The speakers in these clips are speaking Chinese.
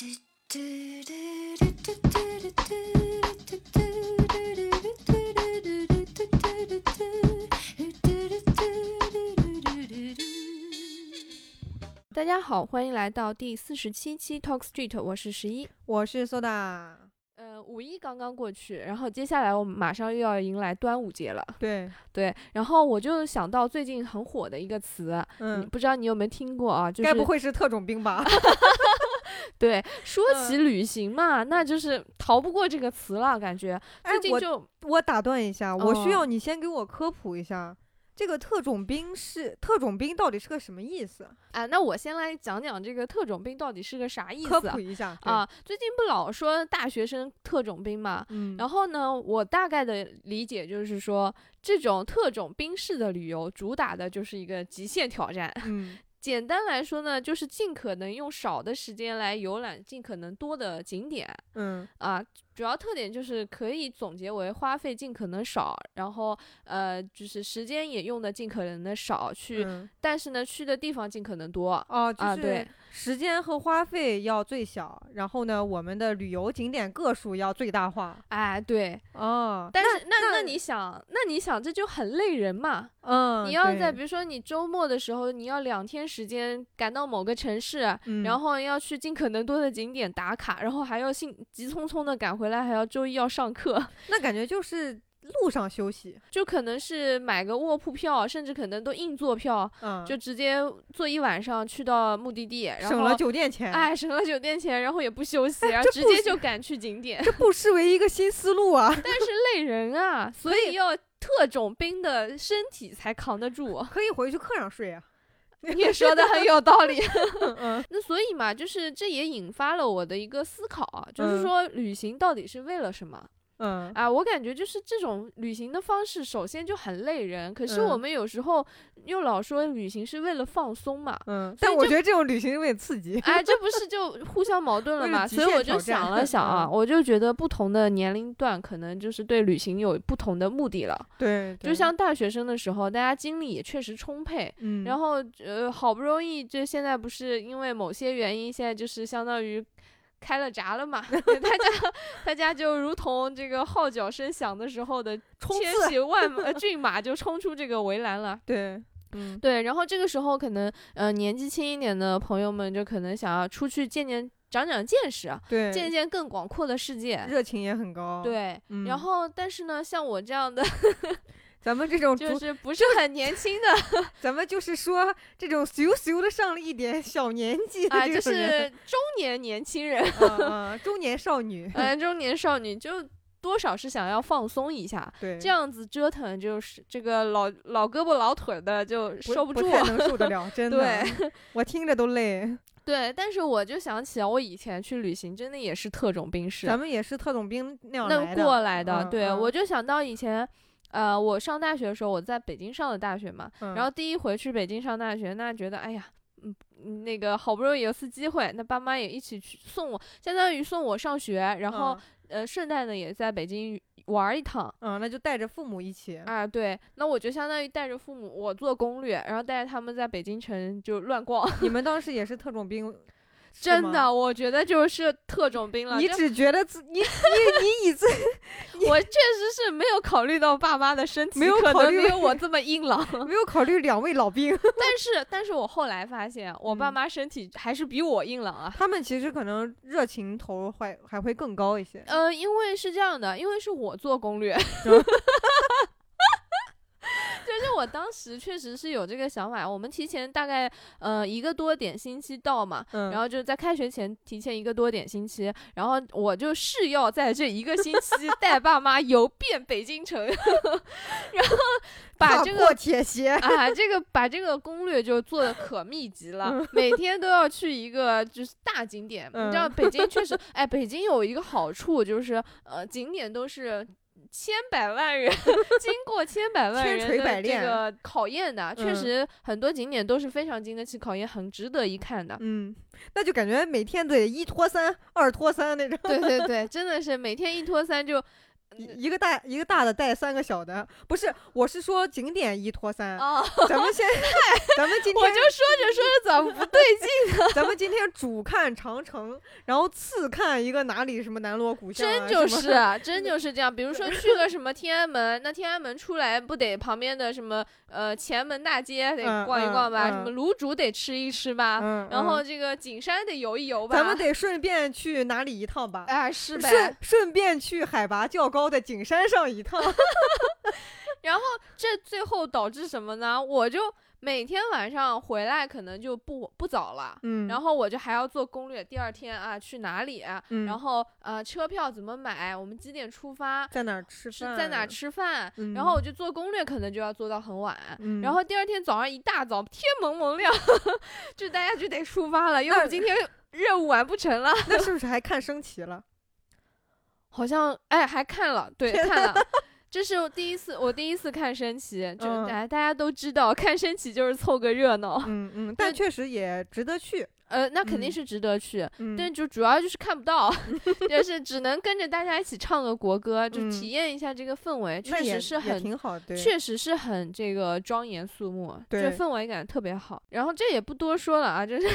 大家好，欢迎来到第四十七期 Talk Street，我是十一。我是 soda，呃，五一刚刚过去，然后接下来我们马上又要迎来端午节了。对，对，然后我就想到最近很火的一个词，你嗯，不知道你有没有听过啊？就是该不会是特种兵吧？对，说嗯起旅行嘛，那就是逃不过这个词了，感觉最近就我打断一下，我需哦要你先给我科普一下，这个特种兵是特种兵到底是个什么意思？啊，那我先来讲讲这个特种兵到底是个啥意思啊普一下啊？最近不老说大学生特种兵嘛，嗯，然后呢，我大概的理解就是说，这种特种兵式的旅游主打的就是一个极限挑战。嗯简单来说呢，就是尽可能用少的时间来游览尽可能多的景点嗯啊。主要特点就是可以总结为花费尽可能少，然后呃，就是时间也用的尽可能的少，去，嗯但是呢，去的地方尽可能多。哦，就啊对是时间和花费要最小，然后呢，我们的旅游景点个数要最大化。哎，对，哦，但是那那那你想，那你想这就很累人嘛。嗯，你要在比如说你周末的时候，你要两天时间赶到某个城市，嗯然后要去尽可能多的景点打卡，然后还要兴急匆匆的赶回来，还要周一要上课，那感觉就是路上休息，就可能是买个卧铺票，甚至可能都硬座票，嗯，就直接坐一晚上去到目的地，然后省了酒店钱。哎省了酒店钱，然后也不休息，然后直接就赶去景点，这不失为一个新思路啊！但是累人啊，所以要特种兵的身体才扛得住。可以回去课上睡啊。你也说的很有道理。嗯。那所以嘛，就是这也引发了我的一个思考啊，就是嗯。说旅行到底是为了什么嗯啊？我感觉就是这种旅行的方式，首先就很累人，可是我嗯们有时候又老说旅行是为了放松嘛。嗯，但我觉得这种旅行有点刺激。哎，这不是就互相矛盾了吗？所以我就想了想啊，嗯我就觉得不同的年龄段可能就是对旅行有不同的目的了。对，就像大学生的时候，大家精力也确实充沛，嗯，然后呃，好不容易就现在不是因为某些原因，现在就是相当于开了闸了嘛，大家大家就如同这个号角声响的时候的，千骑万马骏马就冲出这个围栏了。对，嗯对，然后这个时候可能呃年纪轻一点的朋友们就可能想要出去见见长长见识啊，对，见见更广阔的世界。热情也很高。，对，嗯然后但是呢，像我这样的咱们这种就，是不是很年轻的 咱们就是说这种咻咻的上了一点小年纪的啊，就是中年年轻人。嗯 嗯，中年少女，呃，中年少女就多少是想要放松一下，对，这样子折腾就是这个老老胳膊老腿的就不受住。不太能受得了，真的，对我听着都累。对，但是我就想起来，我以前去旅行真的也是特种兵式，咱们也是特种兵那样那来的过来的。对，嗯嗯我就想到以前。呃，我上大学的时候，我在北京上的大学嘛，嗯然后第一回去北京上大学，那觉得哎呀，嗯，嗯那个好不容易有次机会，那爸妈也一起去送我，相当于送我上学，然后、呃，顺带呢也在北京玩儿一趟，嗯，嗯那就带着父母一起。啊，对，那我就相当于带着父母，我做攻略，然后带着他们在北京城就乱逛。你们当 时也是特种兵，真的，我觉得就是特种兵了。你只觉得自你你 你以自 我确实是没有考虑到爸妈的身体，没有可考虑能没有我这么硬朗。没有考虑两位老兵，但是，但是我后来发现，我爸嗯妈身体还是比我硬朗啊。他们其实可能热情投入还还会更高一些。呃，因为是这样的，因为是我做攻略。就是我当时确实是有这个想法，我们提前大概呃一个多点星期到嘛，嗯，然后就在开学前提前一个多点星期，然后我就誓要在这一个星期 带爸妈游遍北京城，然后把这个铁鞋，啊，这个把这个攻略就做的可密集了，嗯每天都要去一个就是大景点。你知道嗯北京确实，哎，北京有一个好处就是，呃，景点都是。千百万人 经过千百万人的这个考验的，确嗯实很多景点都是非常经得起考验，很值得一看的。嗯，那就感觉每天得一拖三，二拖三那种。对对对，真的是每天一拖三就一一个大一个大的带三个小的，不是，我是说景点一拖三。哦，咱们现在，咱们今 天我就说着说着怎么不对劲？咱们今天主看长城，然后次看一个哪里什么南锣鼓巷、啊，真就是啊真就是这样。比如说去个什么天安门，那天安门出来不得旁边的什么呃前门大街得嗯逛一逛吧，嗯什么卤煮得吃一吃吧，嗯，然后嗯这个景山得游一游吧。咱们得顺便去哪里一趟吧？哎是呗顺，顺便去海拔较高的景山上一趟。然后这最后导致什么呢？我就每天晚上回来可能就不不早了。嗯然后我就还要做攻略，第二天啊去哪里、嗯然后呃车票怎么买，我们几点出发，在哪儿吃饭？是在哪儿？吃饭，嗯然后我就做攻略，可能就要做到很晚。嗯然后第二天早上一大早天蒙蒙亮，就大家就得出发了，因为我那今天任务完不成了。那是不是还看升旗了？好像哎还看了，对看了。这是我第一次，我第一次看升旗，就嗯哎、大家都知道，看升旗就是凑个热闹，嗯嗯，但确实也值得去。呃，那肯定嗯是值得去，嗯，但就主要就是看不到，就是只能跟着大家一起唱个国歌，就嗯体验一下这个氛围，确实是很挺好，对，确实是很这个庄严肃穆，这对氛围感特别好。然后这也不多说了啊，就是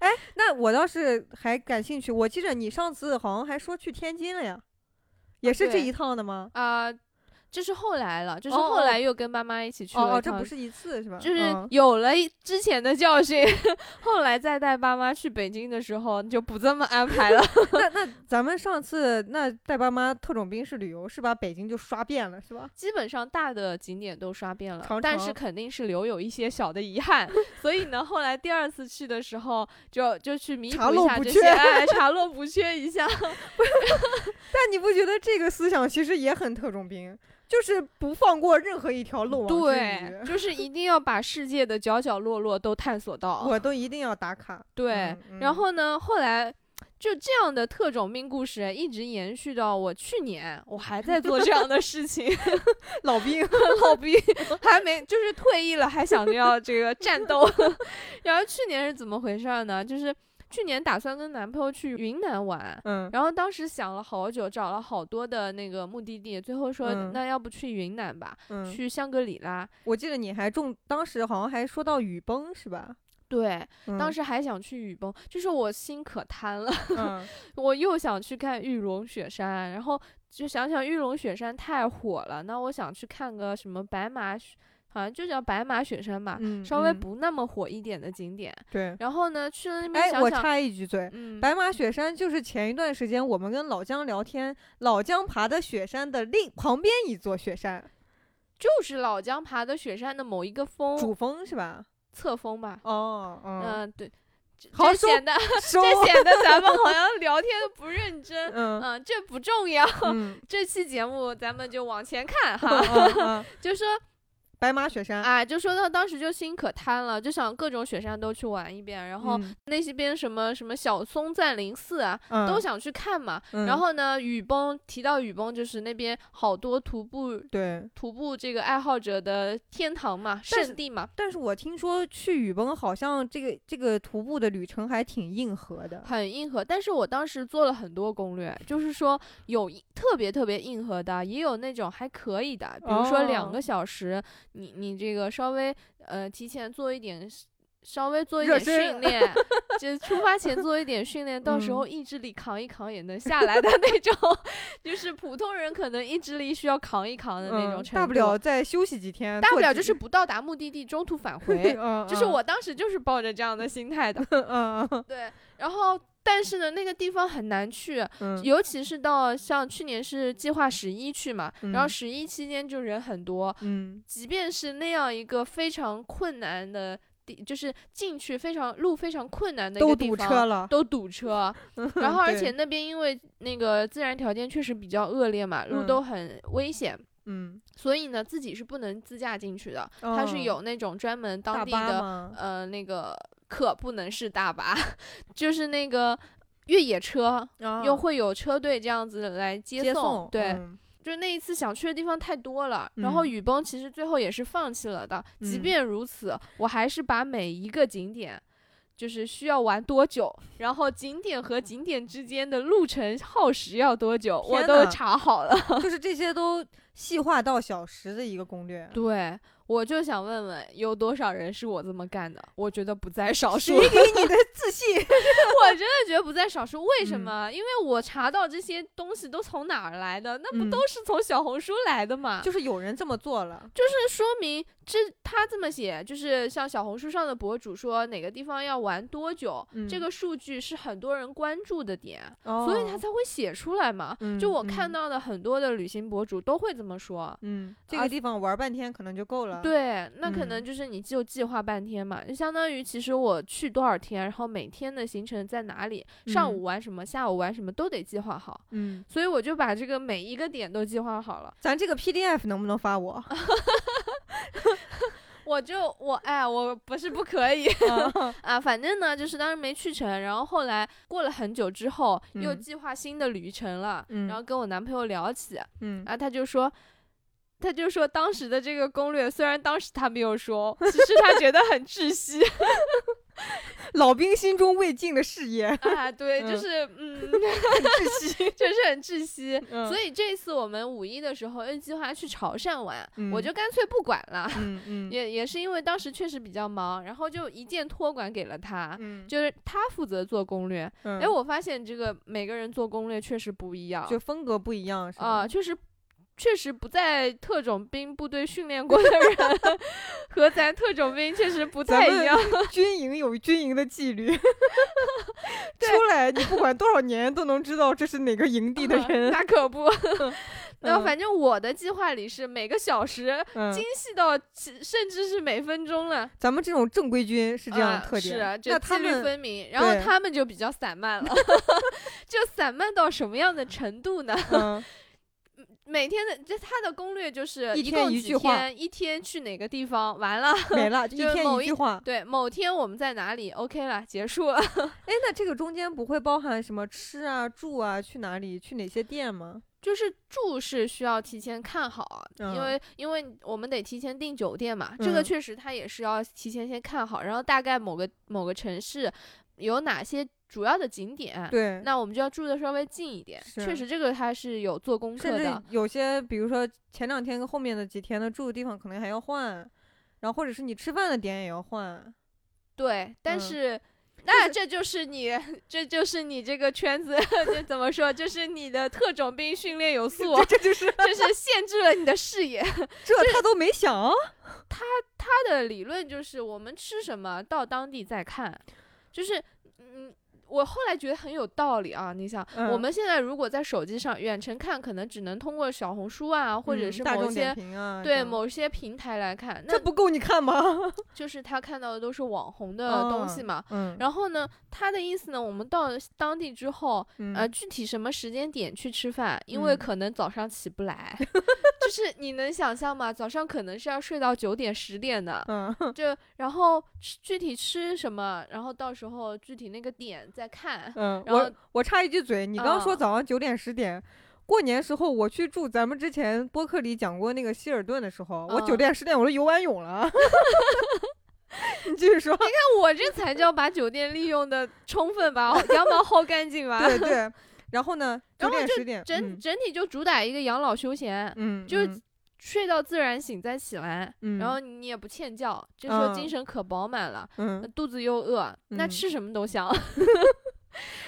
哎那我倒是还感兴趣，我记得你上次好像还说去天津了呀，也是这一趟的吗？啊、这是后来了，就是哦后来又跟妈妈一起去了哦哦，这不是一次是吧？就是嗯有了之前的教训，后来再带爸妈去北京的时候就不这么安排了。那 那咱们上次那带爸妈特种兵式旅游是把北京就刷遍了是吧？基本上大的景点都刷遍了长，但是肯定是留有一些小的遗憾。所以呢，后来第二次去的时候，就就去弥查补一下这些，查漏补缺一下。但你不觉得这个思想其实也很特种兵，就是不放过任何一条漏网之对，就是一定要把世界的角角落落都探索到。我都一定要打卡。对，嗯然后呢，后来就这样的特种兵故事一直延续到我去年，我还在做这样的事情。老兵，老兵还没就是退役了，还想着要这个战斗。然后去年是怎么回事儿呢？就是去年打算跟男朋友去云南玩。嗯然后当时想了好久，找了好多的那个目的地，最后说、嗯那要不去云南吧，嗯，去香格里拉。我记得你还中，当时好像还说到雨崩是吧？对，当时时还想去雨崩，就是我心可贪了，嗯 我又想去看玉龙雪山，然后就想想玉龙雪山太火了，那我想去看个什么白马雪，好像就叫白马雪山吧，嗯，稍微嗯不那么火一点的景点。对。然后呢，去了那边哎，我插一句嘴，嗯，白马雪山就是前一段时间我们跟老姜聊天，老姜爬的雪山的另旁边一座雪山，就是老姜爬的雪山的某一个峰，主峰是吧？侧峰吧。哦，嗯、嗯，对，这显得，这显得咱们好像聊天不认真。嗯嗯，这不重要。嗯 这期节目咱们就往前看嗯哈，嗯嗯 就说白马雪山，啊，就说到当时就心可贪了，就想各种雪山都去玩一遍，然后嗯那些边什么什么小松赞林寺啊，嗯都想去看嘛。嗯然后呢，雨崩提到雨崩，就是那边好多徒步对。徒步这个爱好者的天堂嘛，圣地嘛，但是我听说去雨崩好像这个这个徒步的旅程还挺硬核的。很硬核。但是我当时做了很多攻略，就是说有特别特别硬核的，也有那种还可以的，比如说两哦个小时，你你这个稍微呃提前做一点。稍微做一点训练，就是出发前做一点训练，到时嗯候意志力扛一扛也能下来的那种，就是普通人可能意志力需要扛一扛的那种嗯，程度。大不了再休息几天，大不了就是不到达目的地，中途返 回。嗯，就是我当时就是抱着这样的心态的。嗯对，然后但是呢，那个地方很难去，嗯，尤其是到像去年是计划十一去嘛，然后嗯。十一期间就人很多，嗯。即便是那样一个非常困难的地，就是进去非常路非常困难的一个地方。堵车了，都堵车，然后而且那边因为那个自然条件确实比较恶劣嘛，路嗯。都很危险，嗯，所以呢自己是不能自驾进去的，它是哦有那种专门当地的？呃那个可不能是大巴，就是那个越野车，又啊会有车队这样子来接接送，对，嗯就是那一次想去的地方太多了，然后嗯雨崩其实最后也是放弃了的。即嗯便如此，我还是把每一个景点就是需要玩多久，然后景点和景点之间的路程耗时要多久，我都查好了。就是这些都细化到小时的一个攻略。对，我就想问问，有多少人是我这么干的？我觉得不在少数。谁给你的自信？我真的觉得不在少数。为什嗯么？因为我查到这些东西都从哪儿来的？那不嗯都是从小红书来的吗？就是有人这么做了。就是说明这他这么写，就是像小红书上的博主说哪个地方要玩多久，嗯这个数据是很多人关注的点，哦所以他才会写出来嘛。嗯就我看嗯到的很多的旅行博主都会这么说。嗯，这啊个地方玩半天可能就够了。，对，那可能嗯就是你就计划半天嘛，就相当于其实我去多少天，然后每天的行程在哪里，上嗯午玩什么，下午玩什么都得计划好。嗯，所以我就把这个每一个点都计划好了。咱这个 PDF 能不能发我？我就我哎，我不是不可以 啊，反正呢，就是当时没去成，然后后来过了很久之后，又嗯计划新的旅程了，嗯然后跟我男朋友聊起，嗯然后他就说。他就说当时的这个攻略，虽然当时他没有说，其实他觉得很窒息 老兵心中未尽的事业，啊，对，就嗯是嗯，窒息。就是很窒息。嗯所以这次我们五一的时候又计划去潮汕玩，我嗯就干脆不管了。嗯嗯也也是因为当时确实比较忙，然后就一键托管给了他，嗯，就是他负责做攻略。嗯哎、我发现这个每个人做攻略确实不一样，就风格不一样，是啊、吧？确实。确实不在特种兵部队训练过的人，和咱特种兵确实不太一样。军营有军营的纪律，出来你不管多少年都能知道这是哪个营地的人。那可不。那嗯反正我的计划里是每个小时嗯精细到甚至是每分钟了，咱们这种正规军是这样的啊特点，是啊就纪律那他们分明。然后他们就比较散漫了，就散漫到什么样的程度呢？嗯每天的这他的攻略就是一天共几一句一天去哪个地方，完了。没了，就某一一句话。对，某天我们在哪里，OK 了，结束了。哎，那这个中间不会包含什么吃啊、住啊、去哪里、去哪些店吗？就是住是需要提前看好，因嗯为因为我们得提前订酒店嘛，这个嗯确实他也是要提前先看好，然后大概某个某个城市有哪些主要的景点，对，那我们就要住的稍微近一点。确实，这个它是有做功课的。有些，比如说前两天跟后面的几天的住的地方可能还要换，然后或者是你吃饭的点也要换。对，但嗯是。那这就是你，这就是你这个圈子，这怎么说？就是你的特种兵训练有素，这就是就 是限制了你的视野。这他都没想。他他的理论就是我们吃什么到当地再看，就是嗯。我后来觉得很有道理啊！你想，我嗯们现在如果在手机上远程看，可能只能通过小红书啊，或者嗯是某些对某些平台来看，那这不够你看吗？就是他看到的都是网红的东西嗯嘛。嗯，然后呢，他的意思呢，我们到当地之后，嗯呃，具体什么时间点去吃饭，因为嗯可能早上起不来，就是你能想象吗？早上可能是要睡到九点十点的，嗯，就然后吃具体吃什么，然后到时候具体那个点再看。嗯，然后我我插一句嘴，你刚说嗯早上九点十点。过年时候我去住，咱们之前播客里讲过那个希尔顿的时候，我九嗯点十点我都游完泳了。你继续说。你看我这才叫把酒店利用的充分，把羊毛薅干净吧。对对，然后呢，九点十点，整嗯整体就主打一个养老休闲，嗯，就是嗯睡到自然醒再起来，嗯，然后你也不欠觉，这时候精嗯神可饱满了，肚子又饿，那嗯吃什么都香。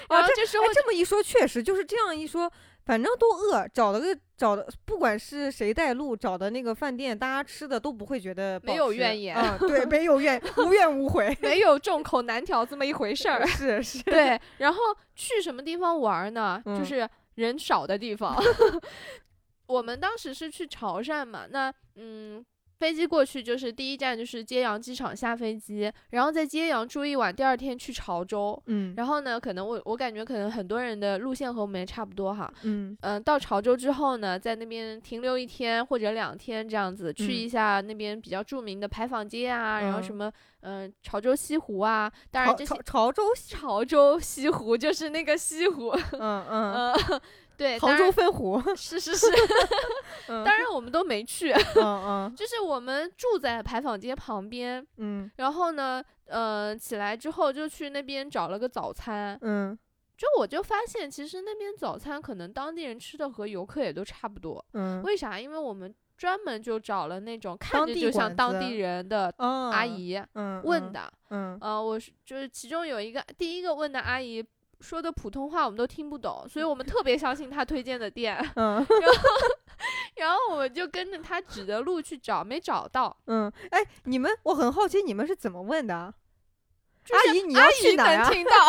啊然后这时候哎，这么一说，确实就是这样一说，反正都饿，找了个找的，不管是谁带路，找的那个饭店，大家吃的都不会觉得没有怨言啊，对，没有怨，无怨无悔，没有众口难调这么一回事儿。是是，对，然后去什么地方玩儿呢？就嗯是人少的地方。我们当时是去潮汕嘛，那嗯，飞机过去就是第一站就是揭阳机场下飞机，然后在揭阳住一晚，第二天去潮州。嗯然后呢，可能我我感觉可能很多人的路线和我们也差不多哈。嗯嗯，到潮州之后呢，在那边停留一天或者两天这样子，去嗯一下那边比较著名的牌坊街啊，然后什嗯么嗯、潮州西湖啊，当然潮这些潮潮州，潮州西湖就是那个西湖，嗯嗯 呃，对，杭州分湖。是是是，嗯。当然我们都没去，嗯嗯。就是我们住在牌坊街旁边，嗯。然后呢，呃，起来之后就去那边找了个早餐，嗯。就我就发现其实那边早餐可能当地人吃的和游客也都差不多，嗯，为啥？因为我们专门就找了那种看地着就像当地人的阿阿，姨嗯，问，的，嗯。呃，我是就是其中有一个第一个问的阿姨说的普通话我们都听不懂，所以我们特别相信他推荐的店，嗯然后我们就跟着他指的路去找，没找到。嗯，哎，你们，我很好奇，你们是怎么问的？就是阿姨，你要去姨哪呀？能听到，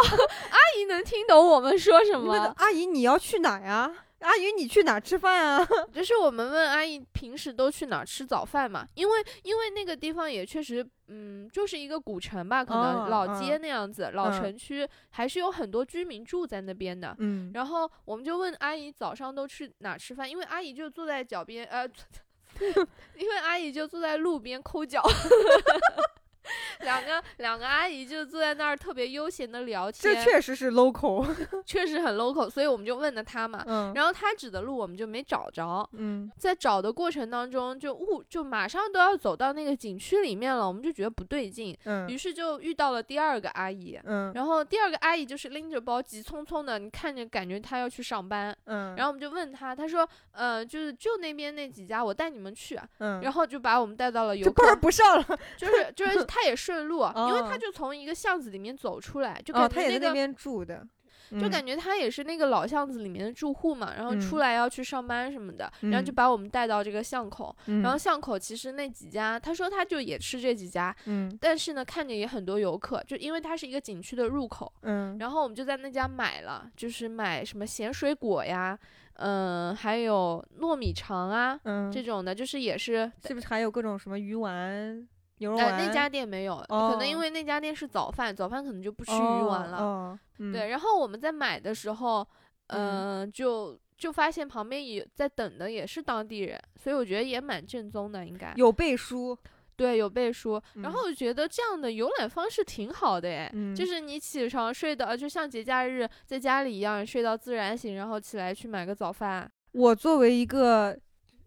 阿姨能听懂我们说什么。阿姨，你要去哪呀？阿姨，你去哪吃饭啊？就是我们问阿姨平时都去哪吃早饭嘛，因为因为那个地方也确实，嗯，就是一个古城吧，可能哦老街嗯那样子，老嗯城区还是有很多居民住在那边的。嗯，然后我们就问阿姨早上都去哪吃饭，因为阿姨就坐在脚边，呃，因为阿姨就坐在路边抠脚。两个两个阿姨就坐在那儿特别悠闲的聊天这天，确实是 local。确实很 local，所以我们就问了她嘛。嗯然后她指的路我们就没找着，嗯在找的过程当中就误就马上都要走到那个景区里面了，我们就觉得不对劲，嗯于是就遇到了第二个阿姨。嗯然后第二个阿姨就是拎着包急匆匆的，你看着感觉她要去上班，嗯，然后我们就问她，她说，呃，就是就那边那几家，我带你们去啊，嗯，然后就把我们带到了游客，不上了。就是就是她也顺路，因为她哦。就从一个巷子里面走出来，就哦，感觉那个。他也在那边住的，嗯。就感觉他也是那个老巷子里面的住户嘛，然后出嗯。来要去上班什么的，然后就嗯。把我们带到这个巷口，嗯然后巷口其实那几家，他说他就也吃这几家，嗯。但是呢看着也很多游客，就因为它是一个景区的入口，嗯。然后我们就在那家买了，就是买什么咸水果呀，嗯、还有糯米肠啊嗯，这种的，就是也是。是不是还有各种什么鱼丸、牛肉呃，那家店没有，可能因哦为那家店是早饭，早饭可能就不吃鱼哦丸了。对，，然后我们在买的时候，嗯、就就发现旁边也在等的也是当地人，所以我觉得也蛮正宗的，应该有背书，对有背书。然嗯后我觉得这样的游览方式挺好的哎，嗯就是你起床睡到，就像节假日在家里一样，睡到自然醒，然后起来去买个早饭。我作为一个。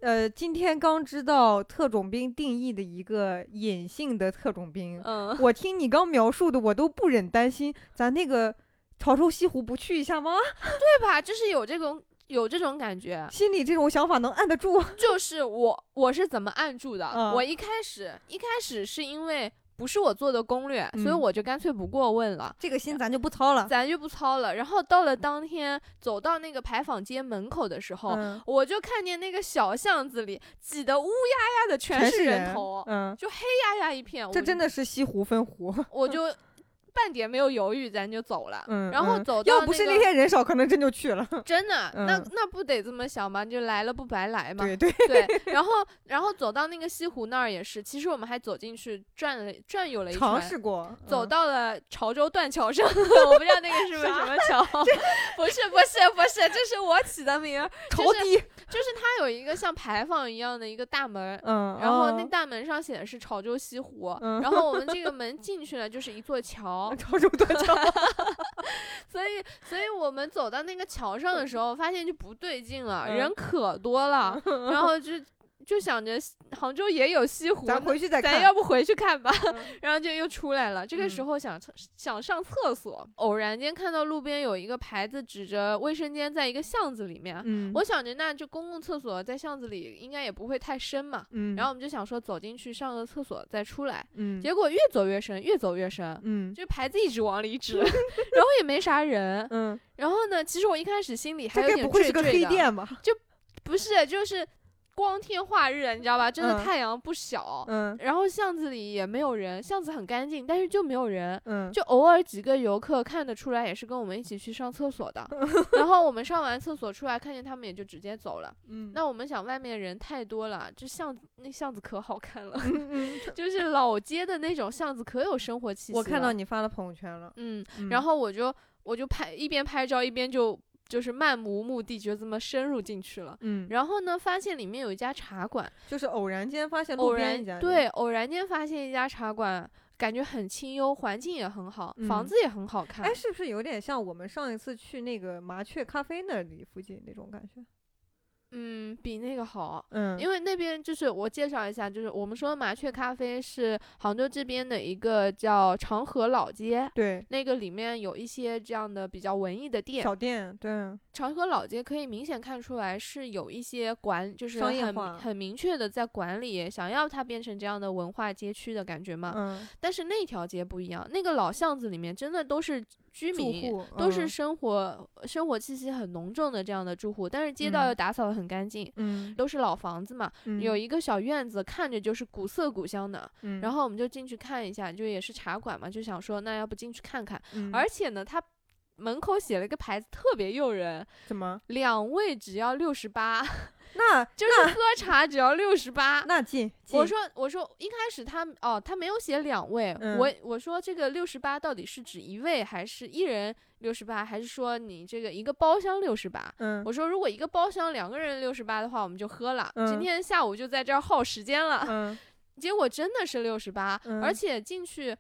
呃，今天刚知道特种兵定义的一个隐性的特种兵，嗯，我听你刚描述的，我都不忍担心，咱那个潮州西湖不去一下吗？对吧？就是有这种有这种感觉。心里这种想法能按得住？就是我我是怎么按住的？嗯我一开始一开始是因为不是我做的攻略，所以嗯我就干脆不过问了。这个心咱就不操了。咱就不操了。然后到了当天，走到那个牌坊街门口的时候，嗯，我就看见那个小巷子里挤得乌压压的全是全是人头，嗯，就黑压压一片。这真的是西湖分湖。我就半点没有犹豫，咱就走了。嗯，然后嗯走到要不是那天人少，可能真就去了。真的，那嗯那不得这么想吗？就来了不白来嘛。对对，对，然后然后走到那个西湖那儿也是，其实我们还走进去转了转悠了一尝圈，试过。走嗯到了潮州断桥上，我不知道那个是不是什么桥，不是不是不是，这是我起的名儿，潮就是，就是它有一个像牌坊一样的一个大门。嗯，然后那哦大门上写的是潮州西湖，嗯然后我们这个门进去了就是一座桥，潮州 断桥，所以所以我们走到那个桥上的时 候，发现就不对劲了，嗯。人可多了，然后就就想着杭州也有西湖，咱回去再看。咱要不回去看吧，嗯然后就又出来了。这个时嗯候想厕想上厕所，偶然间看到路边有一个牌子指着卫生间在一个巷子里面，嗯，我想着那就公共厕所在巷子里应该也不会太深嘛。嗯，然后我们就想说走进去上个厕所再出来，嗯结果越走越深，越走越深，嗯这牌子一直往里指，然后也没啥人。嗯，然后呢，其实我一开始心里还这该有点不会是个黑惴惴的，店吧？不是，就是光天化日，你知道吧？真的嗯太阳不小，嗯然后巷子里也没有人，巷子很干净，但是就没有人。嗯，就偶尔几个游客看得出来，也是跟我们一起去上厕所的。然后我们上完厕所出来，看见他们也就直接走了。嗯那我们想，外面人太多了，这巷子那巷子可好看了，就是老街的那种巷子，可有生活气息。我看到，你发了朋友圈了。嗯，嗯然后我就我就拍一边拍照一边就就是漫无目的就这么深入进去了。嗯，然后呢，发现里面有一家茶馆，就是偶然间发现路偶然边一家，对偶然间发现一家茶馆，感觉很清幽，环境也很好，房嗯子也很好看。哎，是不是有点像我们上一次去那个麻雀咖啡那里附近那种感觉？嗯，比那个好。嗯，因为那边就是我介绍一下，就是我们说麻雀咖啡是杭州这边的一个叫长河老街，对那个里面有一些这样的比较文艺的店。小店，对，长河老街可以明显看出来是有一些管，就是很很明确的在管理，想要它变成这样的文化街区的感觉嘛。嗯，但是那条街不一样，那个老巷子里面真的都是居民，户都是嗯生活、生活气息很浓重的这样的住户，但是街道嗯又打扫的很干净，嗯，都是老房子嘛，有嗯一个小院子，看着就是古色古香的。嗯，然后我们就进去看一下，就也是茶馆嘛，就想说那要不进去看看。嗯而且呢，它门口写了一个牌子，特别诱人，怎么？两位只要六十八，那就是喝茶只要六十八。那进，我说我说一开始他哦他没有写两位，嗯我我说这个六十八到底是指一位还是一人六十八，还是说你这个一个包厢六十八？嗯我说如果一个包厢两个人六十八的话，我们就喝了。嗯今天下午就在这儿耗时间了，嗯结果真的是六十八，嗯而且进去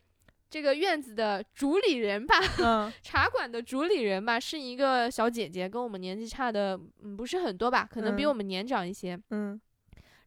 这个院子的主理人吧，嗯。茶馆的主理人吧，是一个小姐姐，跟我们年纪差的嗯不是很多吧，可能比嗯。我们年长一些。嗯。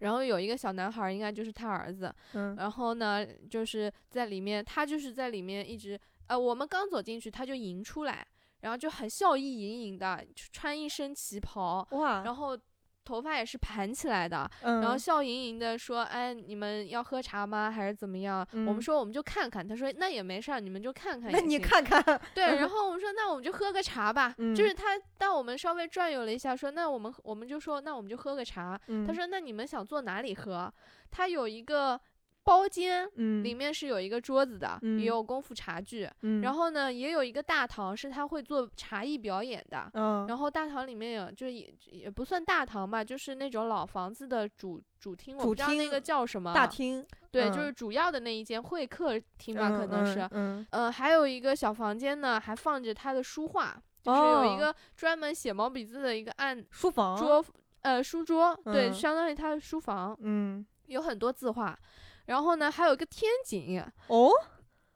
然后有一个小男孩儿，应该就是他儿子。嗯。然后呢，就是在里面，他就是在里面一直，呃，我们刚走进去，他就迎出来，然后就很笑意盈盈的，穿一身旗袍，哇，然后头发也是盘起来的，嗯然后笑盈盈的说：“哎，你们要喝茶吗？还是怎么样？”我们嗯说我们就看看，他说那也没事儿，你们就看看也行。那你看看，对，然后我们说那我们就喝个茶吧，就嗯是他带我们稍微转悠了一下，说那我们我们就说那我们就喝个茶。嗯他说那你们想坐哪里喝？他有一个包间。嗯里面是有一个桌子的，嗯也有功夫茶具，嗯，然后呢，也有一个大堂，是他会做茶艺表演的。嗯然后大堂里面有，就也也不算大堂吧，就是那种老房子的主主厅，我主不知道那个叫什么。大厅对，嗯就是主要的那一间会客厅吧，可嗯能是。嗯呃，还有一个小房间呢，还放着他的书画，就是有一哦个专门写毛笔字的一个案书房桌，呃，书桌，对，嗯相当于他的书房，嗯有很多字画。然后呢，还有一个天井，哦？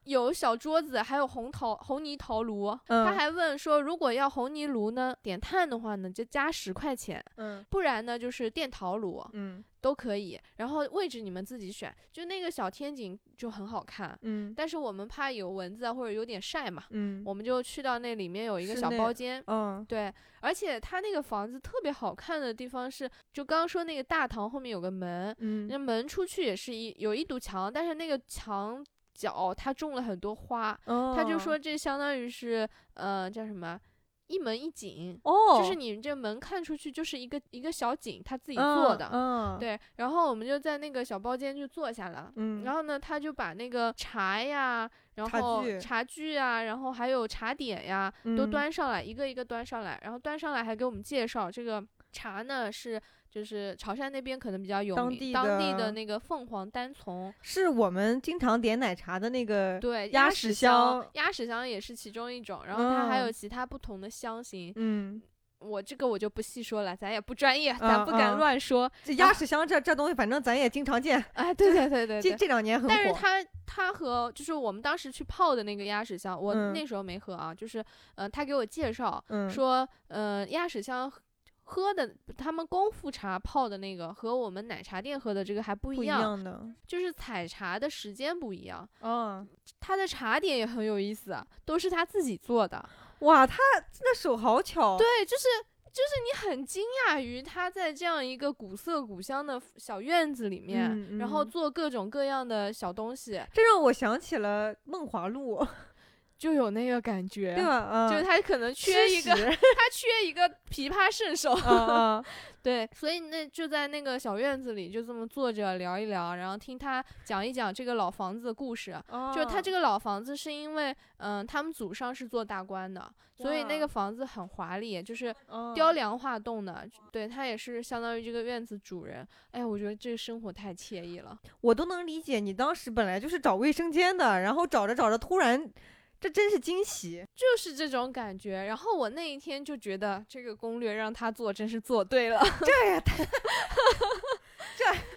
有小桌子，还有红陶红泥陶炉。他嗯还问说，如果要红泥炉呢，点炭的话呢，就加十块钱，嗯。不然呢就是电陶炉嗯都可以。然后位置你们自己选，就那个小天井就很好看。嗯但是我们怕有蚊子啊，或者有点晒嘛，嗯我们就去到那里面有一个小包间。嗯对，而且它那个房子特别好看的地方是，就刚刚说那个大堂后面有个门，嗯那门出去也是一有一堵墙，但是那个墙角它种了很多花，哦，他就说这相当于是呃叫什么一门一景，哦，就是你这门看出去就是一个一个小景，他自己做的。嗯，对，然后我们就在那个小包间就坐下了。嗯，然后呢，他就把那个茶呀，然茶后具茶具啊，然后还有茶点呀，都嗯端上来，一个一个端上来，然后端上来还给我们介绍这个茶呢是就是潮汕那边可能比较有名，当地的的那个凤凰单丛，是我们经常点奶茶的那个，对，鸭屎屎香鸭屎香也是其中一种，然后它还有嗯其他不同的香型，嗯，我这个我就不细说了，咱也不专业，咱嗯不敢嗯乱说。这鸭屎香这这东西，反正咱也经常见，哎，对对对对对。这这两年很火，但是它它和就是我们当时去泡的那个鸭屎香，我嗯那时候没喝啊，就是呃，他给我介绍嗯说，呃，鸭屎香喝的他们功夫茶泡的那个和我们奶茶店喝的这个还不不一一样，样的，就是采茶的时间不一样，嗯，他的茶点也很有意思，都是他自己做的。哇，他那手好巧，对，就是就是你很惊讶于他在这样一个古色古香的小院子里面，嗯然后嗯。做各种各样的小东西，这让我想起了梦华录，就有那个感觉，对吧？嗯，就是他可能缺一个，他缺一个琵琶圣手，对，所以那就在那个小院子里就这么坐着聊一聊，然后听他讲一讲这个老房子的故事。哦，就是他这个老房子是因为，嗯、他们祖上是做大官的，所以那个房子很华丽，就是哦雕梁画栋的。对他也是相当于这个院子主人。哎，我觉得这个生活太惬意了。我都能理解你当时本来就是找卫生间的，然后找着找着突然，这真是惊喜。就是这种感觉。然后我那一天就觉得这个攻略让他做真是做对了。这也太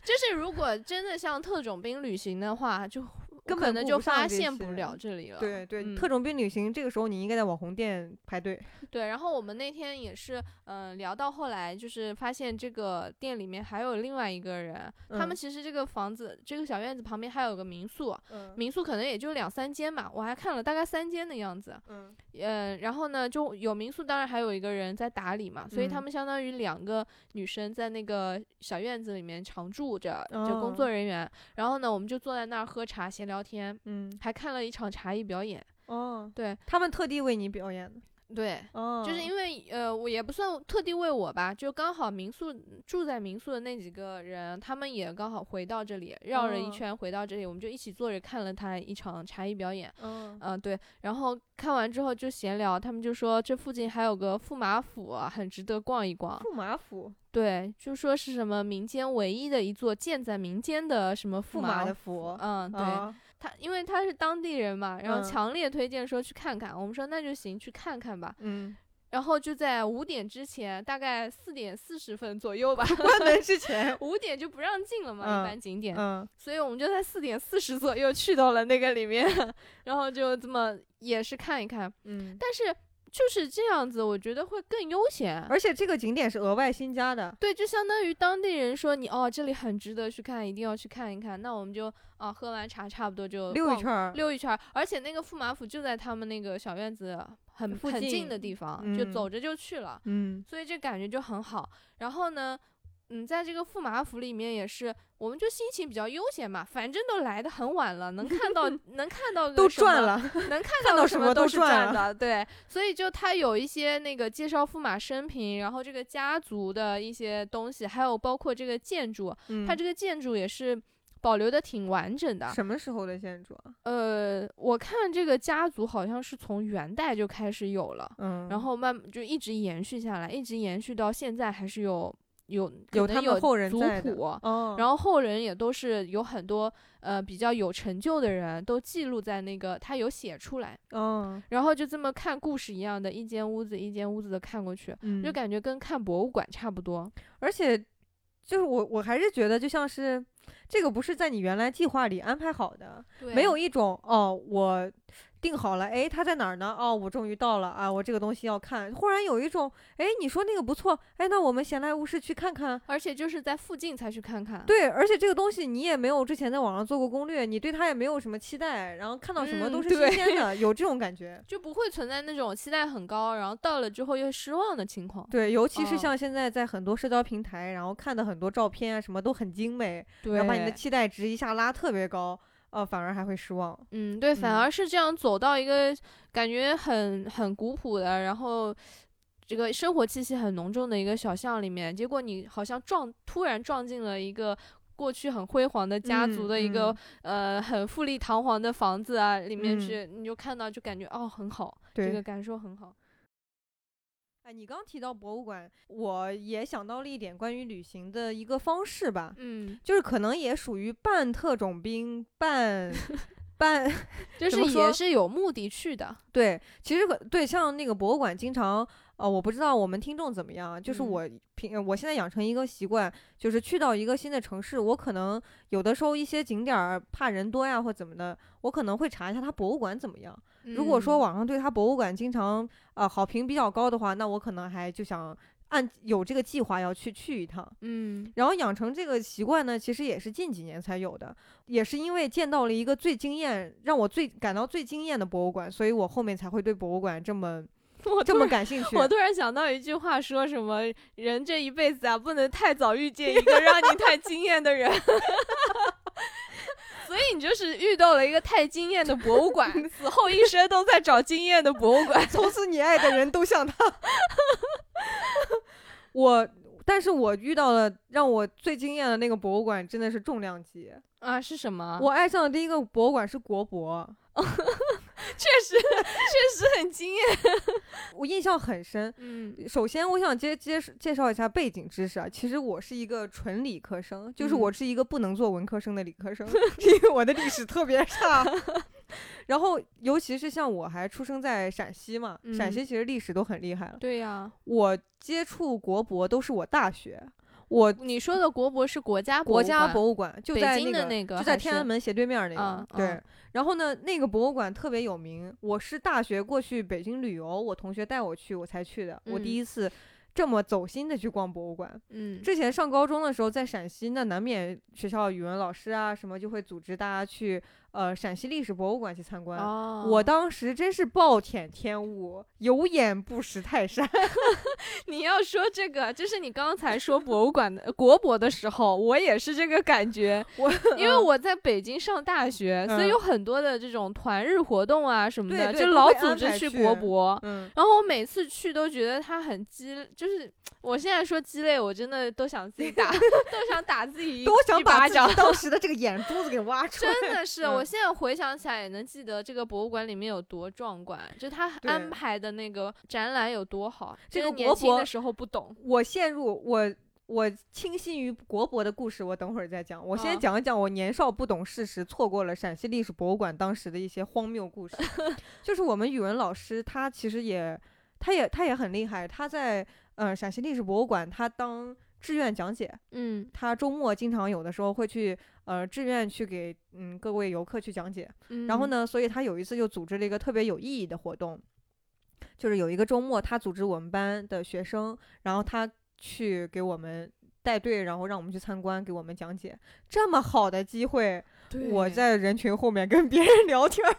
就是如果真的像特种兵旅行的话，就根可能就发现不了这里了。对对，嗯特种兵旅行这个时候你应该在网红店排队。对，然后我们那天也是，嗯、聊到后来，就是发现这个店里面还有另外一个人，他们嗯其实这个房子，这个小院子旁边还有个民宿，嗯民宿可能也就两三间吧，我还看了大概三间的样子。嗯嗯，然后呢，就有民宿，当然还有一个人在打理嘛，所以他嗯们相当于两个女生在那个小院子里面常住着，就工哦作人员。然后呢，我们就坐在那儿喝茶闲聊天，嗯还看了一场茶艺表演。哦，对他们特地为你表演的。对，哦，就是因为呃，我也不算特地为我吧，就刚好民宿住在民宿的那几个人，他们也刚好回到这里，绕了一哦圈回到这里，我们就一起坐着看了他一场茶艺表演。嗯嗯、对，然后看完之后就闲聊，他们就说这附近还有个驸马府啊，很值得逛一逛。驸马府，对，就说是什么民间唯一的一座建在民间的什么驸驸马的府。府。嗯，对，啊他因为他是当地人嘛，然后嗯强烈推荐说去看看。我们说那就行，去看看吧。嗯，然后就在五点之前，大概四点四十分左右吧，关门之前。五点就不让进了嘛，嗯一般景点，嗯所以我们就在四点四十左右去到了那个里面，然后就这么也是看一看，嗯，但是就是这样子，我觉得会更悠闲。而且这个景点是额外新加的。对，就相当于当地人说你哦，这里很值得去看，一定要去看一看。那我们就啊，喝完茶差不多就溜一圈儿，溜一圈，而且那个驸马府就在他们那个小院子很附很近的地方，嗯就走着就去了。嗯所以这感觉就很好。然后呢，嗯，在这个驸马府里面也是，我们就心情比较悠闲嘛，反正都来的很晚了，能看到 能看到都赚，了，能 看看到什么都是赚赚的，对。所以就他有一些那个介绍驸马生平，然后这个家族的一些东西，还有包括这个建筑，嗯它这个建筑也是。保留的挺完整的，什么时候的建筑啊？呃，我看这个家族好像是从元代就开始有了，嗯，然后慢就一直延续下来，一直延续到现在，还是有有有他们后人族谱，哦，然后后人也都是有很多呃比较有成就的人都记录在那个他有写出来，哦，然后就这么看故事一样的，一间屋子一间屋子的看过去，嗯就感觉跟看博物馆差不多。而且就是我我还是觉得就像是这个不是在你原来计划里安排好的，没有一种哦我。定好了，哎，它在哪儿呢？哦，我终于到了啊！我这个东西要看。忽然有一种，哎，你说那个不错，哎，那我们闲来无事去看看。而且就是在附近才去看看。对，而且这个东西你也没有之前在网上做过攻略，你对它也没有什么期待，然后看到什么嗯都是新鲜的，有这种感觉。就不会存在那种期待很高，然后到了之后又失望的情况。对，尤其是哦像现在在很多社交平台，然后看的很多照片啊，什么都很精美，对，然后把你的期待值一下拉特别高，呃，反而还会失望。嗯，对，反嗯而是这样走到一个感觉很很古朴的，然后这个生活气息很浓重的一个小巷里面，结果你好像撞突然撞进了一个过去很辉煌的家族嗯的一个、嗯呃很富丽堂皇的房子啊里面嗯去，你就看到就感觉哦很好，这个感受很好。哎，你刚提到博物馆，我也想到了一点关于旅行的一个方式吧，嗯，就是可能也属于半特种兵，半 半就是也是有目的去的。对，其实可对像那个博物馆，经常呃，我不知道我们听众怎么样，就是嗯我平、呃我现在养成一个习惯，就是去到一个新的城市，我可能有的时候一些景点儿怕人多呀或怎么的，我可能会查一下它博物馆怎么样。如果说嗯网上对他博物馆经常呃好评比较高的话，那我可能还就想按有这个计划要去去一趟。嗯然后养成这个习惯呢，其实也是近几年才有的，也是因为见到了一个最惊艳，让我最感到最惊艳的博物馆，所以我后面才会对博物馆这么 这么感兴趣。我突然想到一句话，说什么人这一辈子啊，不能太早遇见一个让你太惊艳的人。所以你就是遇到了一个太惊艳的博物馆，死后一生都在找惊艳的博物馆。从此你爱的人都像他。我，但是我遇到了让我最惊艳的那个博物馆，真的是重量级。啊，是什么？我爱上的第一个博物馆是国博，确实确实很惊艳。我印象很深。嗯首先，我想介介介绍一下背景知识啊。其实我是一个纯理科生，就是嗯我是一个不能做文科生的理科生，因为我的历史特别差。然后，尤其是像我还出生在陕西嘛，陕嗯西其实历史都很厉害了。对呀、我接触国博都是我大学，我你说的国博是国家国家博物馆，就北在京的那个，就在天安门斜对面那个。对，然后呢，那个博物馆特别有名。我是大学过去北京旅游，我同学带我去，我才去的。我第一次。这么走心的去逛博物馆，嗯，之前上高中的时候在陕西，那难免学校语文老师啊什么就会组织大家去。呃，陕西历史博物馆去参观，我当时真是暴殄天物，有眼不识泰山。你要说这个，就是你刚才说博物馆的国博的时候，我也是这个感觉。我因为我在北京上大学，所以有很多的这种团日活动啊什么的，就老组织去国博。嗯，然后我每次去都觉得它很鸡，就是我现在说鸡肋，我真的都想自己打，都想打自己，都想把自己当时的这个眼珠子给挖出来。真的是我。我现在回想起来也能记得这个博物馆里面有多壮观，就他安排的那个展览有多好。这个年轻的时候不懂，我陷入我我倾心于国博的故事，我等会儿再讲。我先讲一讲我年少不懂事时错过了陕西历史博物馆当时的一些荒谬故事。就是我们语文老师他其实也他也他也很厉害，他在嗯陕西历史博物馆他当。志愿讲解，嗯，他周末经常有的时候会去，呃，志愿去给嗯各位游客去讲解，然后呢，所以他有一次就组织了一个特别有意义的活动，就是有一个周末，他组织我们班的学生，然后他去给我们带队，然后让我们去参观，给我们讲解。这么好的机会，我在人群后面跟别人聊天儿，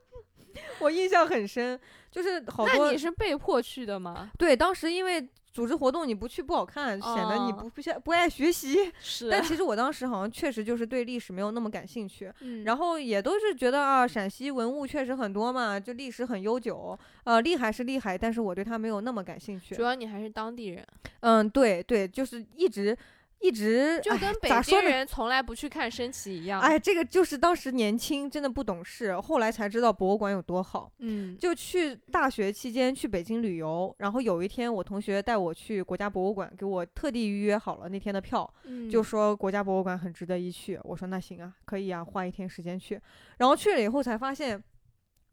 我印象很深，就是好多。那你是被迫去的吗？对，当时因为。组织活动你不去不好看，显得你不不不爱学习。是，但其实我当时好像确实就是对历史没有那么感兴趣。嗯，然后也都是觉得啊，陕西文物确实很多嘛，就历史很悠久，呃，厉害是厉害，但是我对它没有那么感兴趣。主要你还是当地人。嗯，对对，就是一直。一直就跟北京人从来不去看升旗一样。哎，这个就是当时年轻，真的不懂事，后来才知道博物馆有多好。嗯，就去大学期间去北京旅游，然后有一天我同学带我去国家博物馆，给我特地预约好了那天的票，就说国家博物馆很值得一去。我说那行啊，可以啊，花一天时间去。然后去了以后才发现，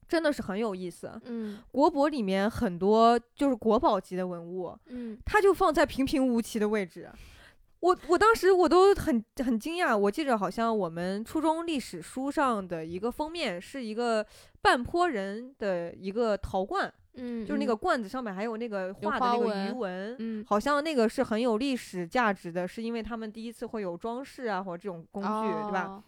真的是很有意思。嗯，国博里面很多就是国宝级的文物，嗯，它就放在平平无奇的位置。我我当时我都很很惊讶，我记着好像我们初中历史书上的一个封面是一个半坡人的一个陶罐，嗯，就是那个罐子上面还有那个画的那个鱼纹，嗯，好像那个是很有历史价值的，是因为他们第一次会有装饰啊或者这种工具，对吧？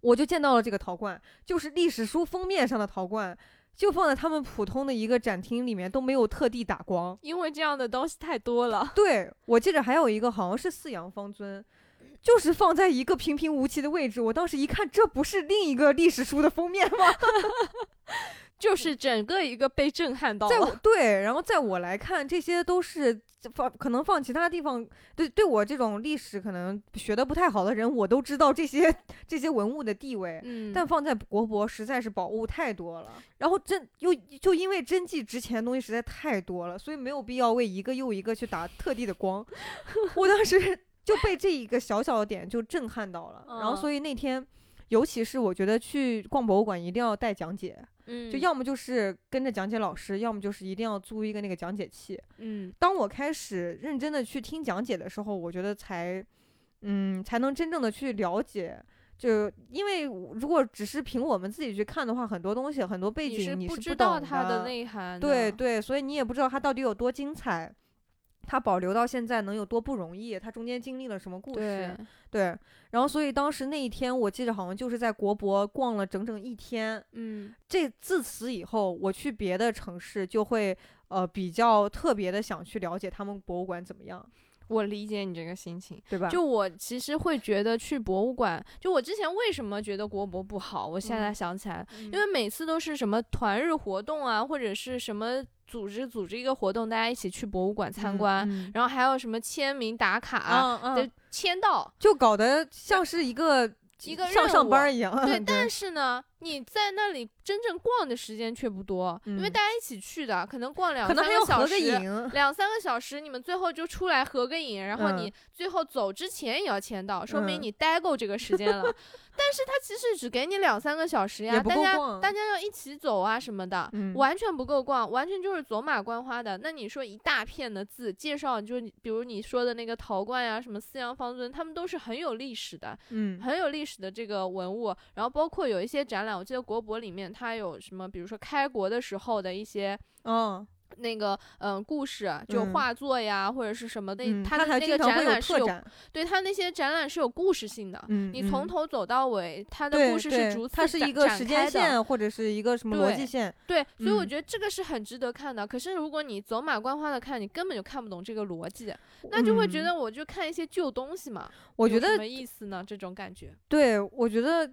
我就见到了这个陶罐，就是历史书封面上的陶罐。就放在他们普通的一个展厅里面，都没有特地打光，因为这样的东西太多了。对我记得还有一个好像是四羊方尊，就是放在一个平平无奇的位置。我当时一看，这不是另一个历史书的封面吗？就是整个一个被震撼到了。对，然后在我来看，这些都是放可能放其他地方。对，对我这种历史可能学的不太好的人，我都知道这些这些文物的地位。嗯，但放在国博实在是宝物太多了。然后真又就因为真迹值钱的东西实在太多了，所以没有必要为一个又一个去打特地的光。我当时就被这一个小小的点就震撼到了。然后所以那天，尤其是我觉得去逛博物馆一定要带讲解。嗯，就要么就是跟着讲解老师，要么就是一定要租一个那个讲解器。嗯，当我开始认真的去听讲解的时候，我觉得才，嗯，才能真正的去了解。就因为如果只是凭我们自己去看的话，很多东西很多背景你是不知道它的内涵。对对，所以你也不知道它到底有多精彩。它保留到现在能有多不容易？它中间经历了什么故事？对，然后所以当时那一天，我记得好像就是在国博逛了整整一天。嗯，这自此以后，我去别的城市就会呃比较特别的想去了解他们博物馆怎么样。我理解你这个心情，对吧？就我其实会觉得去博物馆，就我之前为什么觉得国博不好？我现在想起来，因为每次都是什么团日活动啊，或者是什么组织组织一个活动，大家一起去博物馆参观，然后还有什么签名打卡的签到，就搞得像是一个一个上上班一样。对，但是呢。你在那里真正逛的时间却不多，因为大家一起去的，可能逛两可能还要合个影，两三个小时，你们最后就出来合个影，然后你最后走之前也要签到，说明你待够这个时间了。但是他其实只给你两三个小时呀，大家大家要一起走啊什么的，完全不够逛，完全就是走马观花的。那你说一大片的字介绍，就比如你说的那个陶罐呀，什么四羊方尊，他们都是很有历史的，嗯，很有历史的这个文物。然后包括有一些展览，我记得国博里面它有什么，比如说开国的时候的一些，嗯。那个嗯，故事就画作呀，或者是什么的，它的那个展览是有，对它那些展览是有故事性的。嗯，你从头走到尾，它的故事是逐它是一个时间线或者是一个什么逻辑线。对，所以我觉得这个是很值得看的。可是如果你走马观花的看，你根本就看不懂这个逻辑，那就会觉得我就看一些旧东西嘛。我觉得什么意思呢？这种感觉。对，我觉得。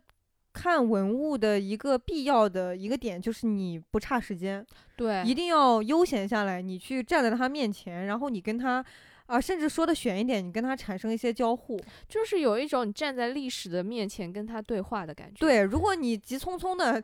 看文物的一个必要的一个点就是你不差时间，对，一定要悠闲下来，你去站在他面前，然后你跟他，啊，甚至说的远一点，你跟他产生一些交互，就是有一种你站在历史的面前跟他对话的感觉。对，如果你急匆匆的，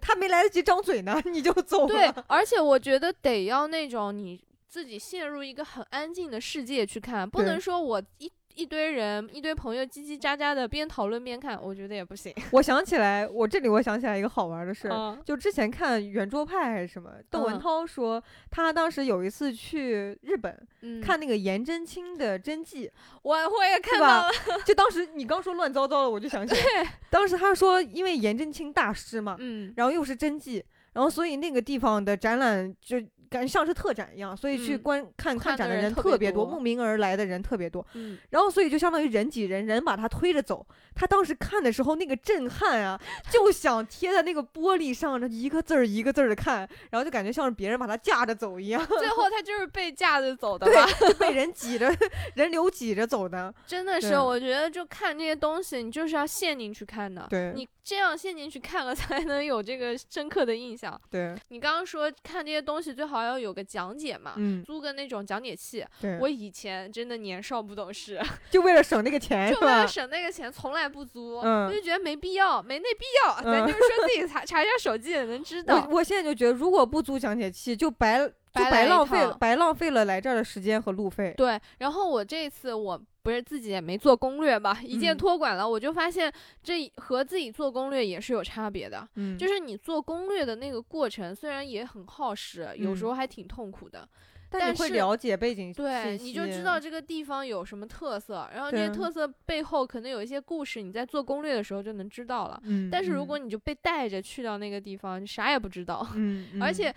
他没来得及张嘴呢，你就走了。对，而且我觉得得要那种你自己陷入一个很安静的世界去看，不能说我一。一堆人，一堆朋友叽叽喳喳的，边讨论边看，我觉得也不行。我想起来，我这里我想起来一个好玩的事儿，就之前看圆桌派还是什么，窦文涛说他当时有一次去日本看那个颜真卿的真迹，我我也看到了。就当时你刚说乱糟糟的，我就想起来，当时他说因为颜真卿大师嘛，嗯，然后又是真迹，然后所以那个地方的展览就。感觉像是特展一样，所以去观看看展的人特别多，慕名而来的人特别多。嗯，然后所以就相当于人挤人，人把他推着走。他当时看的时候，那个震撼啊，就想贴在那个玻璃上，一个字儿一个字儿的看，然后就感觉像是别人把他架着走一样。最后 他就是被架着走的吧？对，被人挤着，人流挤着走的。真的是，我觉得就看这些东西，你就是要陷进去看的。对，你这样陷进去看了，才能有这个深刻的印象。对，你刚刚说看这些东西最好要有个讲解嘛，嗯，租个那种讲解器。对，我以前真的年少不懂事，就为了省那个钱，就为了省那个钱，从来不租。嗯。我就觉得没必要，没那必要。咱就是说自己 查查一下手机也能知道。我我现在就觉得，如果不租讲解器，就白就白浪费白浪费了来这儿的时间和路费。对，然后我这次我不是自己也没做攻略吧，一键托管了，我就发现这和自己做攻略也是有差别的。嗯，就是你做攻略的那个过程，虽然也很耗时，有时候还挺痛苦的。但是会了解背景，对，你就知道这个地方有什么特色，然后这些特色背后可能有一些故事，你在做攻略的时候就能知道了。嗯，但是如果你就被带着去到那个地方，你啥也不知道。嗯，而且，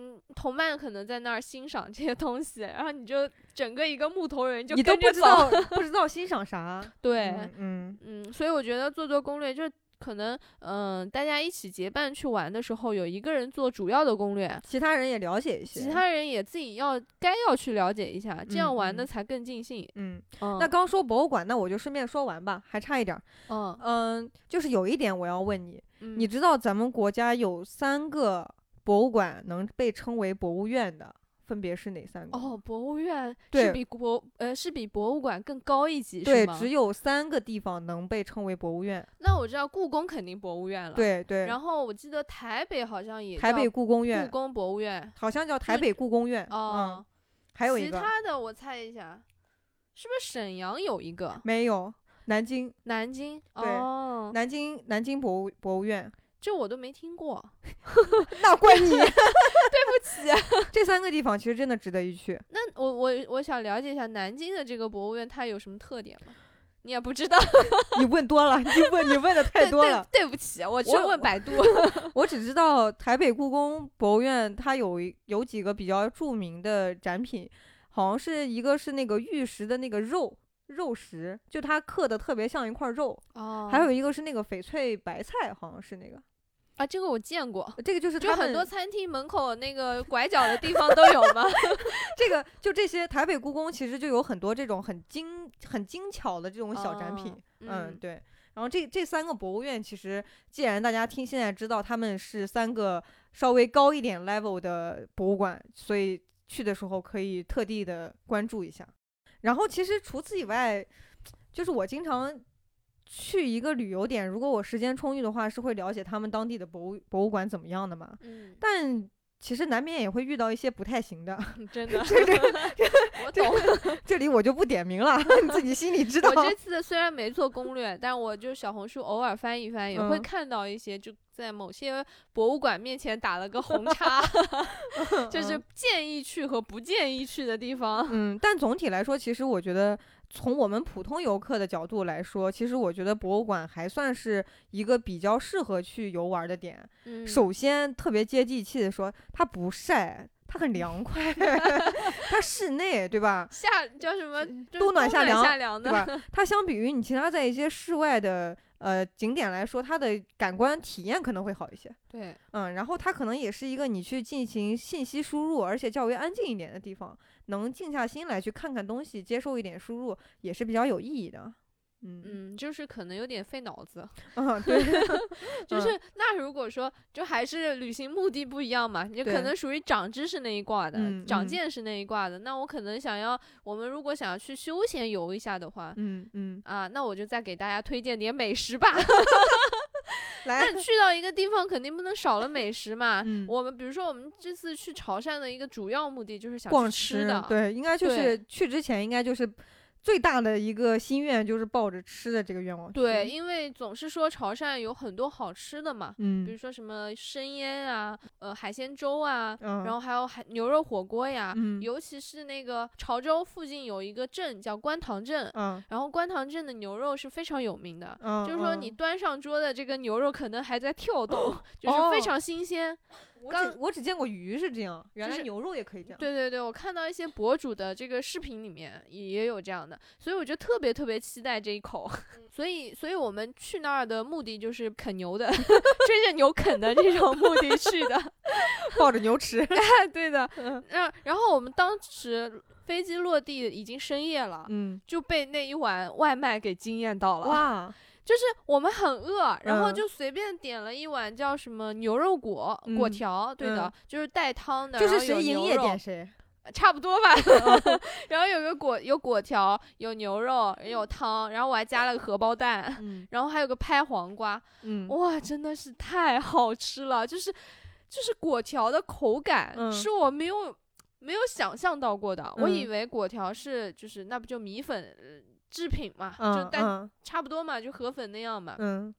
嗯，同伴可能在那儿欣赏这些东西，然后你就整个一个木头人就你都不知道 不知道欣赏啥。对，嗯嗯，所以我觉得做做攻略就。可能，嗯，大家一起结伴去玩的时候，有一个人做主要的攻略，其他人也了解一些，其他人也自己要该要去了解一下，这样玩的才更尽兴。嗯，那刚说博物馆，那我就顺便说完吧，还差一点。嗯嗯，就是有一点我要问你，你知道咱们国家有三个博物馆能被称为博物院的？分别是哪三个？哦，博物院是比博呃是比博物馆更高一级，对，只有三个地方能被称为博物院。那我知道故宫肯定博物院了，对对。然后我记得台北好像也台北故宫院，故宫博物院好像叫台北故宫院哦。还有一个其他的，我猜一下，是不是沈阳有一个？没有，南京。南京哦，南京南京博物博物院。这我都没听过，那怪你，对不起。这三个地方其实真的值得一去。那我我我想了解一下南京的这个博物院，它有什么特点吗？你也不知道，你问多了，你问你问的太多了。对不起，我去问百度。我只知道台北故宫博物院，它有有几个比较著名的展品，好像是一个是那个玉石的那个肉。肉石就它刻的特别像一块肉哦，还有一个是那个翡翠白菜，好像是那个啊，这个我见过，这个就是就很多餐厅门口那个拐角的地方都有吗？这个就这些台北故宫其实就有很多这种很精很精巧的这种小展品，嗯对。然后这这三个博物院其实既然大家听现在知道他们是三个稍微高一点 level 的博物馆，所以去的时候可以特地的关注一下。然后其实除此以外，就是我经常去一个旅游点，如果我时间充裕的话，是会了解他们当地的博物博物馆怎么样的嘛。嗯，但其实难免也会遇到一些不太行的，真的，这 这我懂。这里我就不点名了，你自己心里知道。我这次虽然没做攻略，但我就小红书偶尔翻一翻，也会嗯看到一些就在某些博物馆面前打了个红叉，就是建议去和不建议去的地方。嗯，但总体来说，其实我觉得从我们普通游客的角度来说，其实我觉得博物馆还算是一个比较适合去游玩的点。嗯，首先，特别接地气的说，它不晒，它很凉快，它室内，对吧？夏叫什么？冬暖夏凉夏凉的，对吧？它相比于你其他在一些室外的呃景点来说，它的感官体验可能会好一些。对，嗯，然后它可能也是一个你去进行信息输入，而且较为安静一点的地方，能静下心来去看看东西，接受一点输入，也是比较有意义的。嗯嗯，就是可能有点费脑子。嗯，对，就是那如果说就还是旅行目的不一样嘛，你可能属于长知识那一挂的，长见识那一挂的。那我可能想要，我们如果想要去休闲游一下的话，嗯嗯，啊，那我就再给大家推荐点美食吧。来那，去到一个地方，肯定不能少了美食嘛。嗯我们比如说，我们这次去潮汕的一个主要目的就是想逛去吃的，对，应该就是去之前应该就是最大的一个心愿，就是抱着吃的这个愿望去。对，，因为总是说潮汕有很多好吃的嘛，比如嗯说什么生腌啊，呃，海鲜粥啊，嗯，然后还有海牛肉火锅呀，嗯尤其是那个潮州附近有一个镇叫观塘镇，嗯然后观塘镇的牛肉是非常有名的。嗯，就是说，嗯你端上桌的这个牛肉可能还在跳动，就是非哦常新鲜。我刚只我只见过鱼是这样，原来牛肉也可以这样。对对对，我看到一些博主的这个视频里面也也有这样的，所以我就特别特别期待这一口。所以，所以我们去那儿的目的就是啃牛的，追着牛啃的这种目的去的。抱着牛吃。对的，然然后我们当时飞机落地已经深夜了，嗯，就被那一碗外卖给惊艳到了。哇，就是我们很饿，然后嗯就随便点了一碗叫什么牛肉果、果嗯条，对的，嗯就是带汤的，就是谁营业点谁。差不多吧。然后有个果有果条，有牛肉，也有汤，然后我还加了个荷包蛋，嗯 然后还有个拍黄瓜，嗯，哇，真的是太好吃了！就是就是果条的口感、嗯是我没有没有想象到过的，我以嗯为果条是就是那不就米粉呃制品嘛，就嗯但嗯差不多嘛，就河粉那样嘛。嗯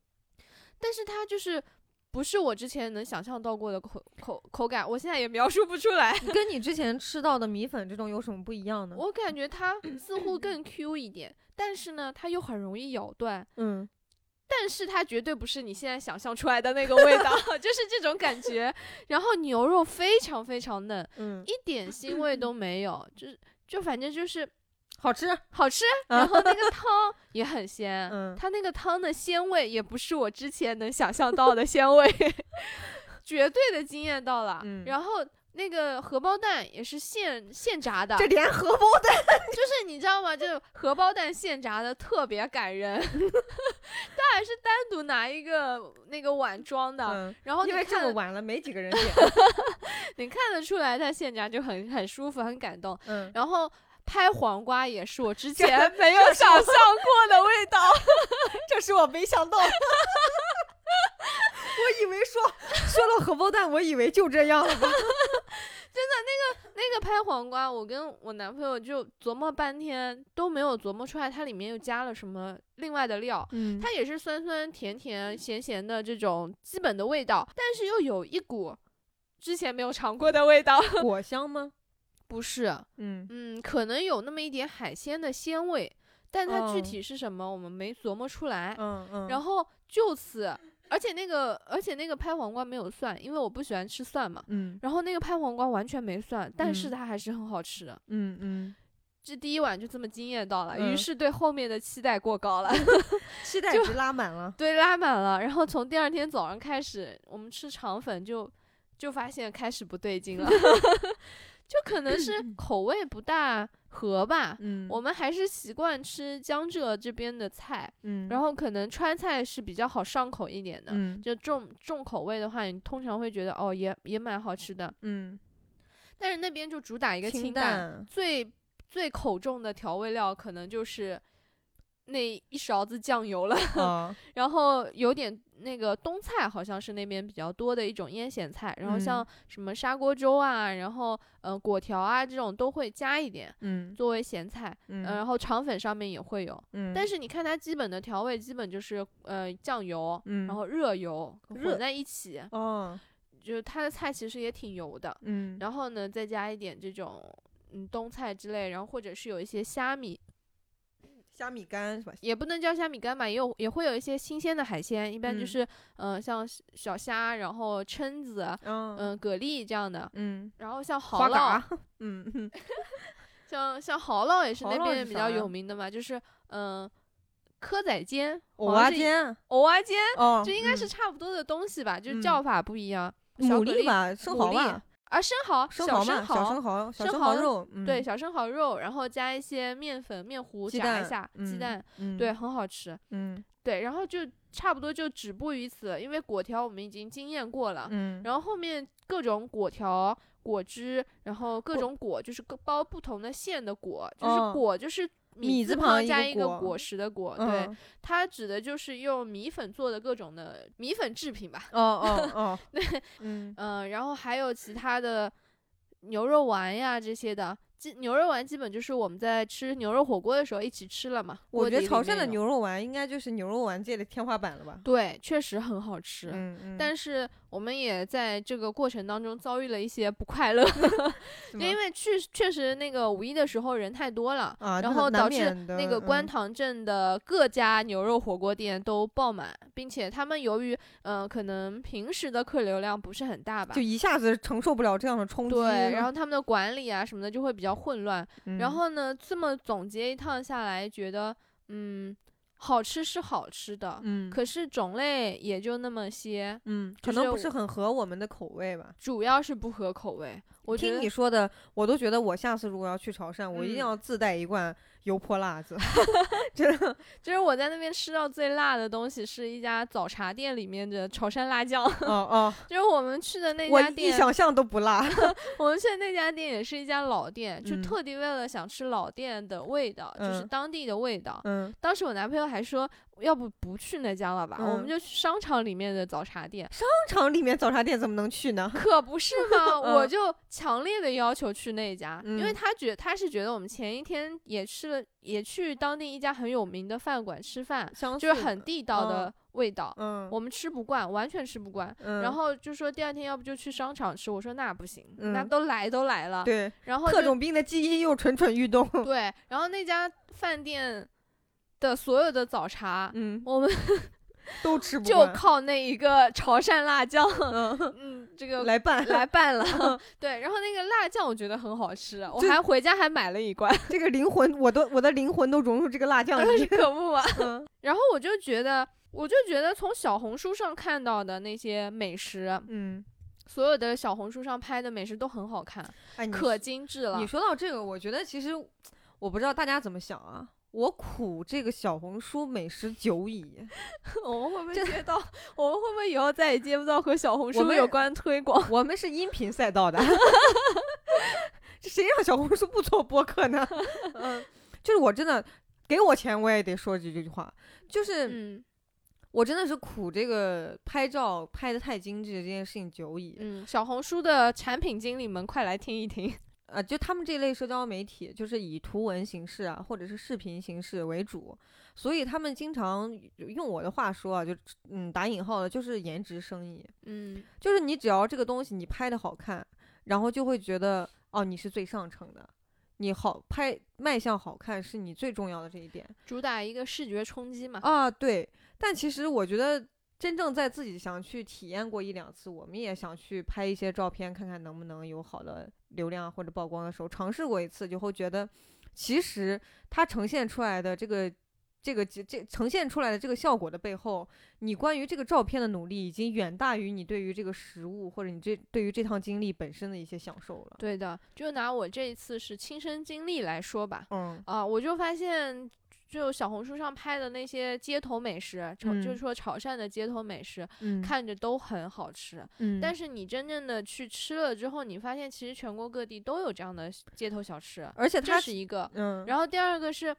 但是它就是不是我之前能想象到过的口口口感，我现在也描述不出来。跟你之前吃到的米粉这种有什么不一样呢？我感觉它似乎更 Q 一点，但是呢，它又很容易咬断。嗯但是它绝对不是你现在想象出来的那个味道，就是这种感觉。然后牛肉非常非常嫩，嗯，一点腥味都没有，就是就反正就是好吃。好吃。然后那个汤也很鲜，嗯它那个汤的鲜味也不是我之前能想象到的鲜味，绝对的惊艳到了。嗯然后那个荷包蛋也是现现炸的，这连荷包蛋，就是你知道吗？就荷包蛋现炸的特别感人，它还是单独拿一个那个碗装的，嗯，然后你因为这看么晚了，没几个人点。你看得出来它现炸就很很舒服，很感动。嗯，然后拍黄瓜也是我之 前没有想象过的味道，这是我没想到。我以为说说了荷包蛋，我以为就这样了吧。那个拍黄瓜，我跟我男朋友就琢磨半天都没有琢磨出来它里面又加了什么另外的料。嗯它也是酸酸甜甜咸咸的这种基本的味道，但是又有一股之前没有尝过的味道。果香吗？不是，嗯嗯，可能有那么一点海鲜的鲜味，但它具哦体是什么我们没琢磨出来。嗯嗯，然后就此，而且那个而且那个拍黄瓜没有蒜，因为我不喜欢吃蒜嘛。嗯然后那个拍黄瓜完全没蒜，但是嗯它还是很好吃的。嗯嗯，这第一碗就这么惊艳到了，嗯于是对后面的期待过高了，期待值拉满了。对，拉满了。然后从第二天早上开始，我们吃肠粉就就发现开始不对劲了，就可能是口味不大合吧。嗯，我们还是习惯吃江浙这边的菜，嗯，然后可能川菜是比较好上口一点的。嗯就重重口味的话，你通常会觉得哦，也也蛮好吃的。嗯，但是那边就主打一个清清，淡。最最口重的调味料可能就是那一勺子酱油了，啊，然后有点那个冬菜，好像是那边比较多的一种腌咸菜，然后像嗯。什么砂锅粥啊，然后呃果条啊这种都会加一点嗯。作为咸菜，嗯，呃然后肠粉上面也会有，嗯，但是你看它基本的调味基本就是呃酱油，嗯。然后热油混在一起，哦，就是它的菜其实也挺油的，嗯，然后呢再加一点这种嗯冬菜之类，然后或者是有一些虾米，虾米干是吧？也不能叫虾米干吧，也有也会有一些新鲜的海鲜，一般就嗯。是嗯、呃像小虾，然后蛏子，嗯。嗯、蛤蜊这样的，嗯，然后像蚝蛤烙，，嗯。嗯 像像蚝烙也是那边比较有名的嘛，就是嗯、蚵仔煎、蚵蛙好像是煎，蚵仔煎，哦，这应该是嗯。差不多的东西吧，就是嗯。叫法不一样。小牡蛎吧，生蚝吧，啊，生蚝，小生蚝嘛，小生蚝，小生蚝肉，嗯对，小生蚝肉，然后加一些面粉、面糊炸一下，鸡嗯蛋，嗯对，，很好吃。嗯。对，然后就差不多就止步于此，因为果条我们已经经验过了，嗯，然后后面各种果条、果汁，然后各种果，就是各包不同的馅的果，就是哦。果就是字米字旁加一个个果果实的果，对，嗯，它指的就是用米粉做的各种的米粉制品吧。哦哦哦，对，嗯嗯，然后还有其他的牛肉丸呀这些的。基牛肉丸基本就是我们在吃牛肉火锅的时候一起吃了嘛。我觉得潮汕的牛肉丸应该就是牛肉丸界的天花板了吧？对确实很好吃，嗯嗯，但是我们也在这个过程当中遭遇了一些不快乐，因为确确实那个五一的时候人太多了。啊，然后导致那个观嗯塘镇的各家牛肉火锅店都爆满，并且他们由于嗯、呃可能平时的客流量不是很大吧就，一下子承受不了这样的冲击，对，然后他们的管理啊什么的就会比较混乱。嗯然后呢，这么总结一趟下来，觉得嗯，好吃是好吃的，嗯可是种类也就那么些，嗯，可能不是很合我们的口味吧。主要是不合口味。我听你说的，我都觉得我下次如果要去潮汕，我一定嗯要自带一罐油泼辣子，真的。就是我在那边吃到最辣的东西是一家早茶店里面的潮汕辣酱，哦 哦，就是我们去的那我一家店，想象都不辣。我们去的那家店也是一家老店，就嗯特地为了想吃老店的味道，就是嗯当地的味道。嗯，当时我男朋友还说，要不不去那家了吧，我们嗯就去商场里面的早茶店。商场里面早茶店怎么能去呢？可不是嘛，我嗯就强烈的要求去那家，因为嗯他觉他是觉得我们前一天也吃了，也去当地一家很有名的饭馆吃饭，就是很地道的味道，嗯，我们吃不惯，完全吃不惯。嗯然后就说第二天要不就去商场吃，我说那不行，那嗯都来都来了，对然后就特种兵的基因又蠢蠢欲动。对，然后那家饭店的所有的早茶，嗯，我们都吃不就惯。靠那一个潮汕辣酱，嗯，嗯，这个来拌来拌了。对，然后那个辣酱我觉得很好吃，我这还回家还买了一罐，这个灵魂，我都我的灵魂都融入这个辣酱里。可不嘛。嗯 然后我就觉得，我就觉得从小红书上看到的那些美食，嗯，所有的小红书上拍的美食都很好看，哎，你可精致了你。说到这个，我觉得其实我不知道大家怎么想啊。我苦这个小红书美食久矣，我们会不会这接到？我们会不会以后再也接不到和小红书有关推广？我们是音频赛道的，谁让小红书不做播客呢？嗯，就是我真的给我钱我也得说几句话，就是嗯我真的是苦这个拍照拍的太精致这件事情久矣。嗯，小红书的产品经理们，快来听一听。呃，就他们这类社交媒体，就是以图文形式啊，或者是视频形式为主，所以他们经常用我的话说啊，就嗯打引号的，就是颜值生意，嗯就是你只要这个东西你拍的好看，然后就会觉得哦你是最上乘的，你好拍卖相好看是你最重要的这一点主打一个视觉冲击嘛。啊，对。但其实我觉得真正在自己想去体验过一两次，我们也想去拍一些照片，看看能不能有好的流量或者曝光的时候，尝试过一次，就会觉得其实它呈现出来的这个。这个这这呈现出来的这个效果的背后，你关于这个照片的努力已经远大于你对于这个食物或者你这对于这趟经历本身的一些享受了。对的，就拿我这一次是亲身经历来说吧，嗯啊，我就发现，就小红书上拍的那些街头美食，潮、就是嗯说潮汕的街头美食，嗯看着都很好吃。嗯，但是你真正的去吃了之后，你发现其实全国各地都有这样的街头小吃，而且它是一个。嗯，然后第二个是，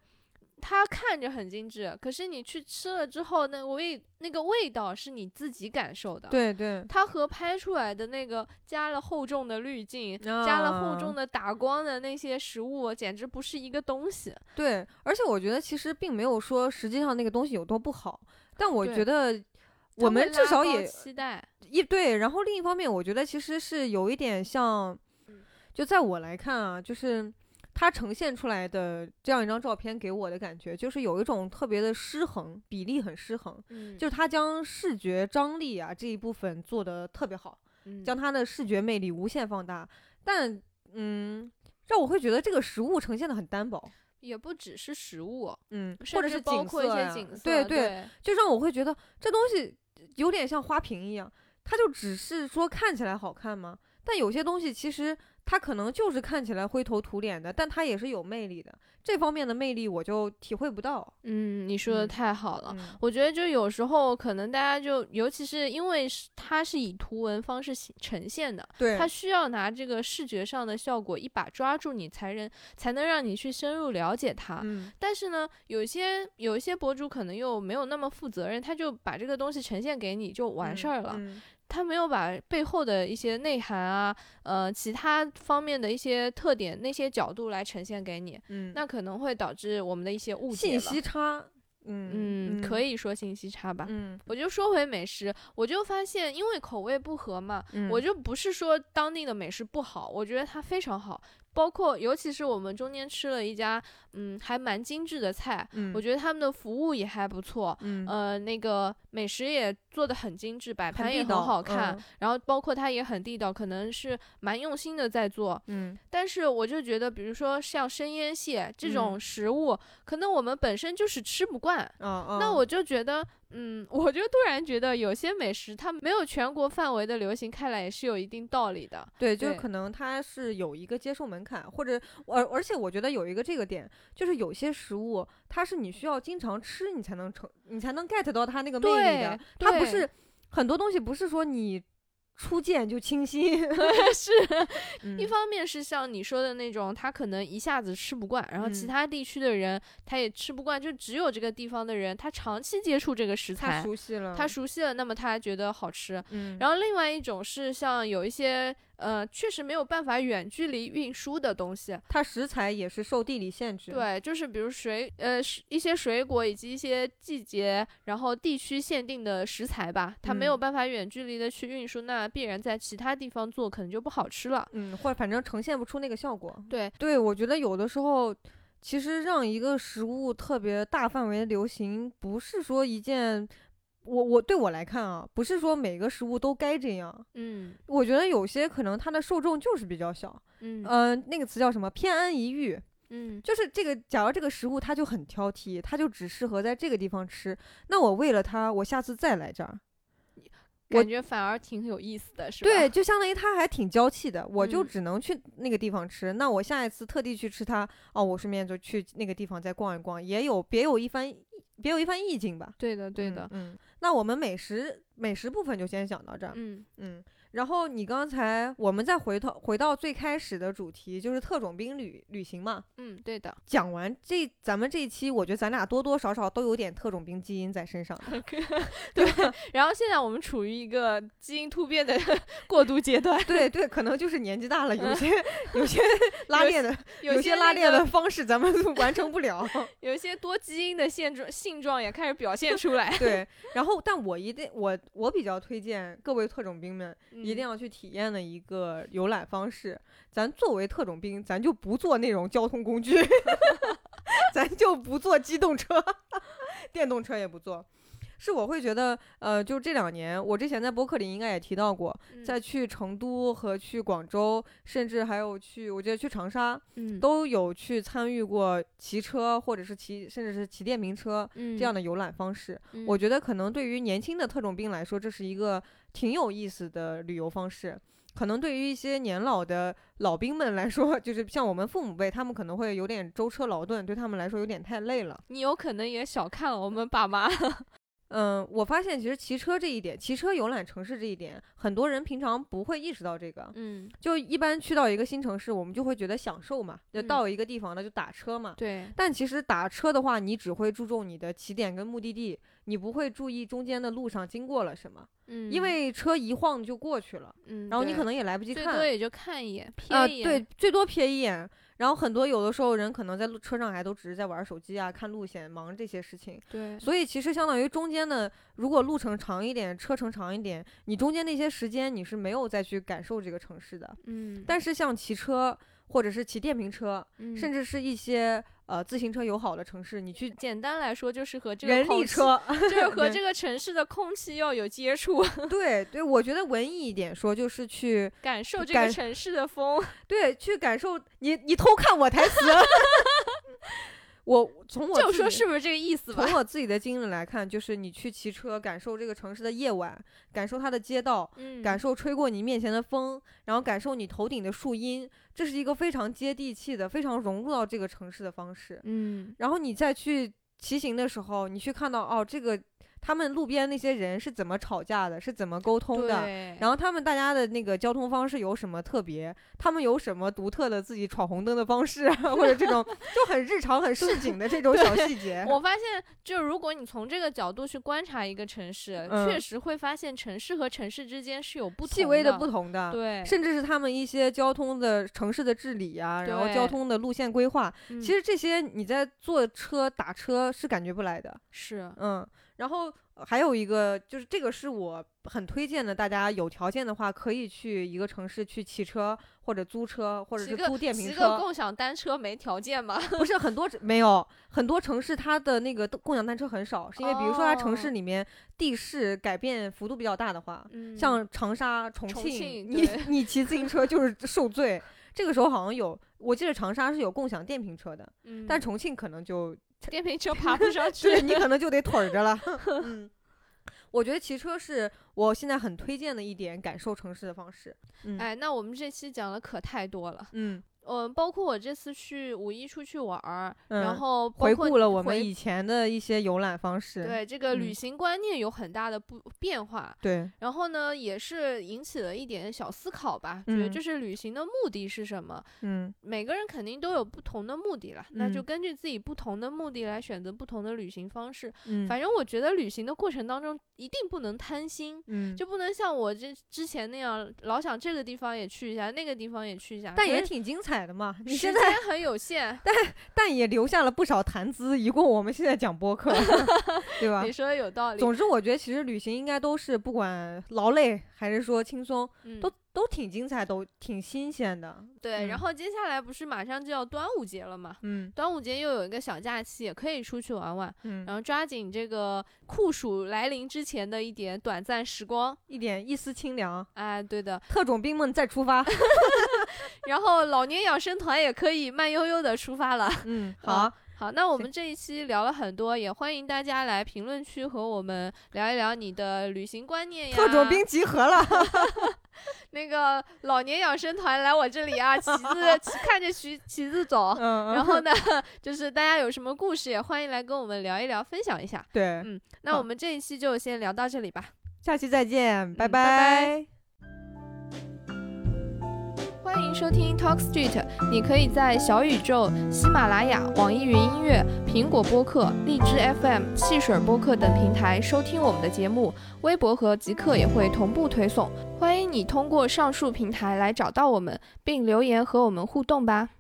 它看着很精致，可是你去吃了之后，那味那个味道是你自己感受的。对对，它和拍出来的那个加了厚重的滤镜、加了厚重的打光的那些食物，简直不是一个东西。对，而且我觉得其实并没有说实际上那个东西有多不好，但我觉得我们至少也期待一对。然后另一方面，我觉得其实是有一点像，就在我来看啊，就是。它呈现出来的这样一张照片给我的感觉，就是有一种特别的失衡，比例很失衡。嗯，就是它将视觉张力啊这一部分做得特别好，将它的视觉魅力无限放大。但嗯，让我会觉得这个实物呈现的很单薄，也不只是实物，嗯，或者是包括一些景色，对对，就让我会觉得这东西有点像花瓶一样，它就只是说看起来好看吗？但有些东西其实。它可能就是看起来灰头土脸的，但他也是有魅力的。这方面的魅力我就体会不到。嗯，你说的太好了。我觉得就有时候可能大家就，尤其是因为它是以图文方式呈现的，对，它需要拿这个视觉上的效果一把抓住你，才能才能让你去深入了解他。嗯。但是呢，有些有一些博主可能又没有那么负责任，他就把这个东西呈现给你就完事儿了。他没有把背后的一些内涵啊，呃，其他方面的一些特点、那些角度来呈现给你，嗯，那可能会导致我们的一些误解信息差，嗯嗯，可以说信息差吧。嗯，我就说回美食，我就发现，因为口味不合嘛，我就不是说当地的美食不好，我觉得它非常好。包括，尤其是我们中间吃了一家，嗯，还蛮精致的菜，我觉得他们的服务也还不错，呃，那个美食也做的很精致，摆盘也很好看，然后包括它也很地道，可能是蛮用心的在做，嗯，但是我就觉得，比如说像生腌蟹这种食物，可能我们本身就是吃不惯，那我就觉得。嗯，我就突然觉得有些美食它没有全国范围的流行开来也是有一定道理的。对，就是可能它是有一个接受门槛，或者而而且我觉得有一个这个点，就是有些食物它是你需要经常吃你才能成，你才能 get 到它那个魅力的。它不是很多东西不是说你。初见就清新，是一方面是像你说的那种，他可能一下子吃不惯，然后其他地区的人他也吃不惯，就只有这个地方的人，他长期接触这个食材，他熟悉了，他熟悉了，那么他觉得好吃。嗯，然后另外一种是像有一些。呃，确实没有办法远距离运输的东西，它食材也是受地理限制。对，就是比如水，呃，一些水果以及一些季节，然后地区限定的食材吧，它没有办法远距离的去运输，那必然在其他地方做可能就不好吃了。嗯，或者反正呈现不出那个效果。对，对我觉得有的时候，其实让一个食物特别大范围流行，不是说一件。我我对我来看啊，不是说每个食物都该这样。嗯，我觉得有些可能它的受众就是比较小。嗯，呃，那个词叫什么？偏安一隅。嗯，就是这个，假如这个食物它就很挑剔，它就只适合在这个地方吃，那我为了它，我下次再来这儿，感觉反而挺有意思的，是吧？对，就相当于它还挺娇气的，我就只能去那个地方吃。那我下一次特地去吃它，哦，我顺便就去那个地方再逛一逛，也有别有一番别有一番意境吧。对的，对的，嗯。那我们美食美食部分就先讲到这儿。嗯嗯。然后你刚才，我们再回头回到最开始的主题，就是特种兵旅旅行嘛。嗯，对的。讲完这，咱们这一期，我觉得咱俩多多少少都有点特种兵基因在身上。对。然后现在我们处于一个基因突变的过渡阶段。对对，可能就是年纪大了，有些有些拉链的，有些拉链的方式咱们完成不了。有些多基因的现状性状也开始表现出来。对。然后，但我一定我我比较推荐各位特种兵们。一定要去体验的一个游览方式，咱作为特种兵，咱就不坐那种交通工具，咱就不坐机动车，电动车也不坐。是我会觉得，呃，就这两年，我之前在博客里应该也提到过，在去成都和去广州，甚至还有去，我觉得去长沙，都有去参与过骑车或者是骑，甚至是骑电瓶车这样的游览方式。我觉得可能对于年轻的特种兵来说，这是一个挺有意思的旅游方式。可能对于一些年老的老兵们来说，就是像我们父母辈，他们可能会有点舟车劳顿，对他们来说有点太累了。你有可能也小看了我们爸妈。嗯，我发现其实骑车这一点，骑车游览城市这一点，很多人平常不会意识到这个。嗯，就一般去到一个新城市，我们就会觉得享受嘛，就到一个地方呢就打车嘛。对。但其实打车的话，你只会注重你的起点跟目的地，你不会注意中间的路上经过了什么。嗯。因为车一晃就过去了。嗯。然后你可能也来不及看。最多也就看一眼，瞥一眼。对，最多瞥一眼。然后很多有的时候人可能在路车上还都只是在玩手机啊、看路线、忙这些事情。对，所以其实相当于中间的，如果路程长一点、车程长一点，你中间那些时间你是没有再去感受这个城市的。嗯。但是像骑车或者是骑电瓶车，甚至是一些。呃，自行车友好的城市，你去 简单来说就是和这个人力车，就是和这个城市的空气要有接触。对对，我觉得文艺一点说，就是去感受这个城市的风。对，去感受你你偷看我台词。我从我就说是不是这个意思吧？从我自己的经历来看，就是你去骑车，感受这个城市的夜晚，感受它的街道，感受吹过你面前的风，然后感受你头顶的树荫，这是一个非常接地气的、非常融入到这个城市的方式。嗯，然后你再去骑行的时候，你去看到哦，这个。他们路边那些人是怎么吵架的？是怎么沟通的？然后他们大家的那个交通方式有什么特别？他们有什么独特的自己闯红灯的方式，或者这种 就很日常、很市井的这种小细节？我发现，就如果你从这个角度去观察一个城市，确实会发现城市和城市之间是有不细微的不同的。对，甚至是他们一些交通的城市的治理呀，然后交通的路线规划，其实这些你在坐车打车是感觉不来的。是，嗯。然后还有一个就是这个是我很推荐的，大家有条件的话可以去一个城市去骑车或者租车或者是租电瓶车。骑个共享单车没条件吗？不是很多没有很多城市它的那个共享单车很少，是因为比如说它城市里面地势改变幅度比较大的话，像长沙、重庆，你你骑自行车就是受罪。这个时候好像有，我记得长沙是有共享电瓶车的，但重庆可能就。电瓶车 爬不上去，你可能就得腿着了。嗯，我觉得骑车是我现在很推荐的一点感受城市的方式。哎，那我们这期讲的可太多了。嗯。嗯，包括我这次去五一出去玩儿，然后回顾了我们以前的一些游览方式。对，这个旅行观念有很大的不变化。对，然后呢，也是引起了一点小思考吧，觉得就是旅行的目的是什么？嗯，每个人肯定都有不同的目的了，那就根据自己不同的目的来选择不同的旅行方式。嗯，反正我觉得旅行的过程当中一定不能贪心，嗯，就不能像我这之前那样老想这个地方也去一下，那个地方也去一下，但也挺精彩的嘛。你时间很有限，但但也留下了不少谈资，一共我们现在讲播客，对吧？你说的有道理。总之，我觉得其实旅行应该都是不管劳累还是说轻松，都。都挺精彩，都挺新鲜的。对，然后接下来不是马上就要端午节了嘛？嗯，端午节又有一个小假期，也可以出去玩玩。嗯，然后抓紧这个酷暑来临之前的一点短暂时光，一点一丝清凉。哎，对的，特种兵们再出发。然后老年养生团也可以慢悠悠的出发了。嗯，好。好，那我们这一期聊了很多，也欢迎大家来评论区和我们聊一聊你的旅行观念呀。特种兵集合了，那个老年养生团来我这里啊，旗子看着旗旗子走。嗯。然后呢，就是大家有什么故事，也欢迎来跟我们聊一聊，分享一下。对，嗯，那我们这一期就先聊到这里吧，下期再见，拜拜。欢迎收听 Talk Street，你可以在小宇宙、喜马拉雅、网易云音乐、苹果播客、荔枝 FM、汽水播客等平台收听我们的节目，微博和极客也会同步推送。欢迎你通过上述平台来找到我们，并留言和我们互动吧。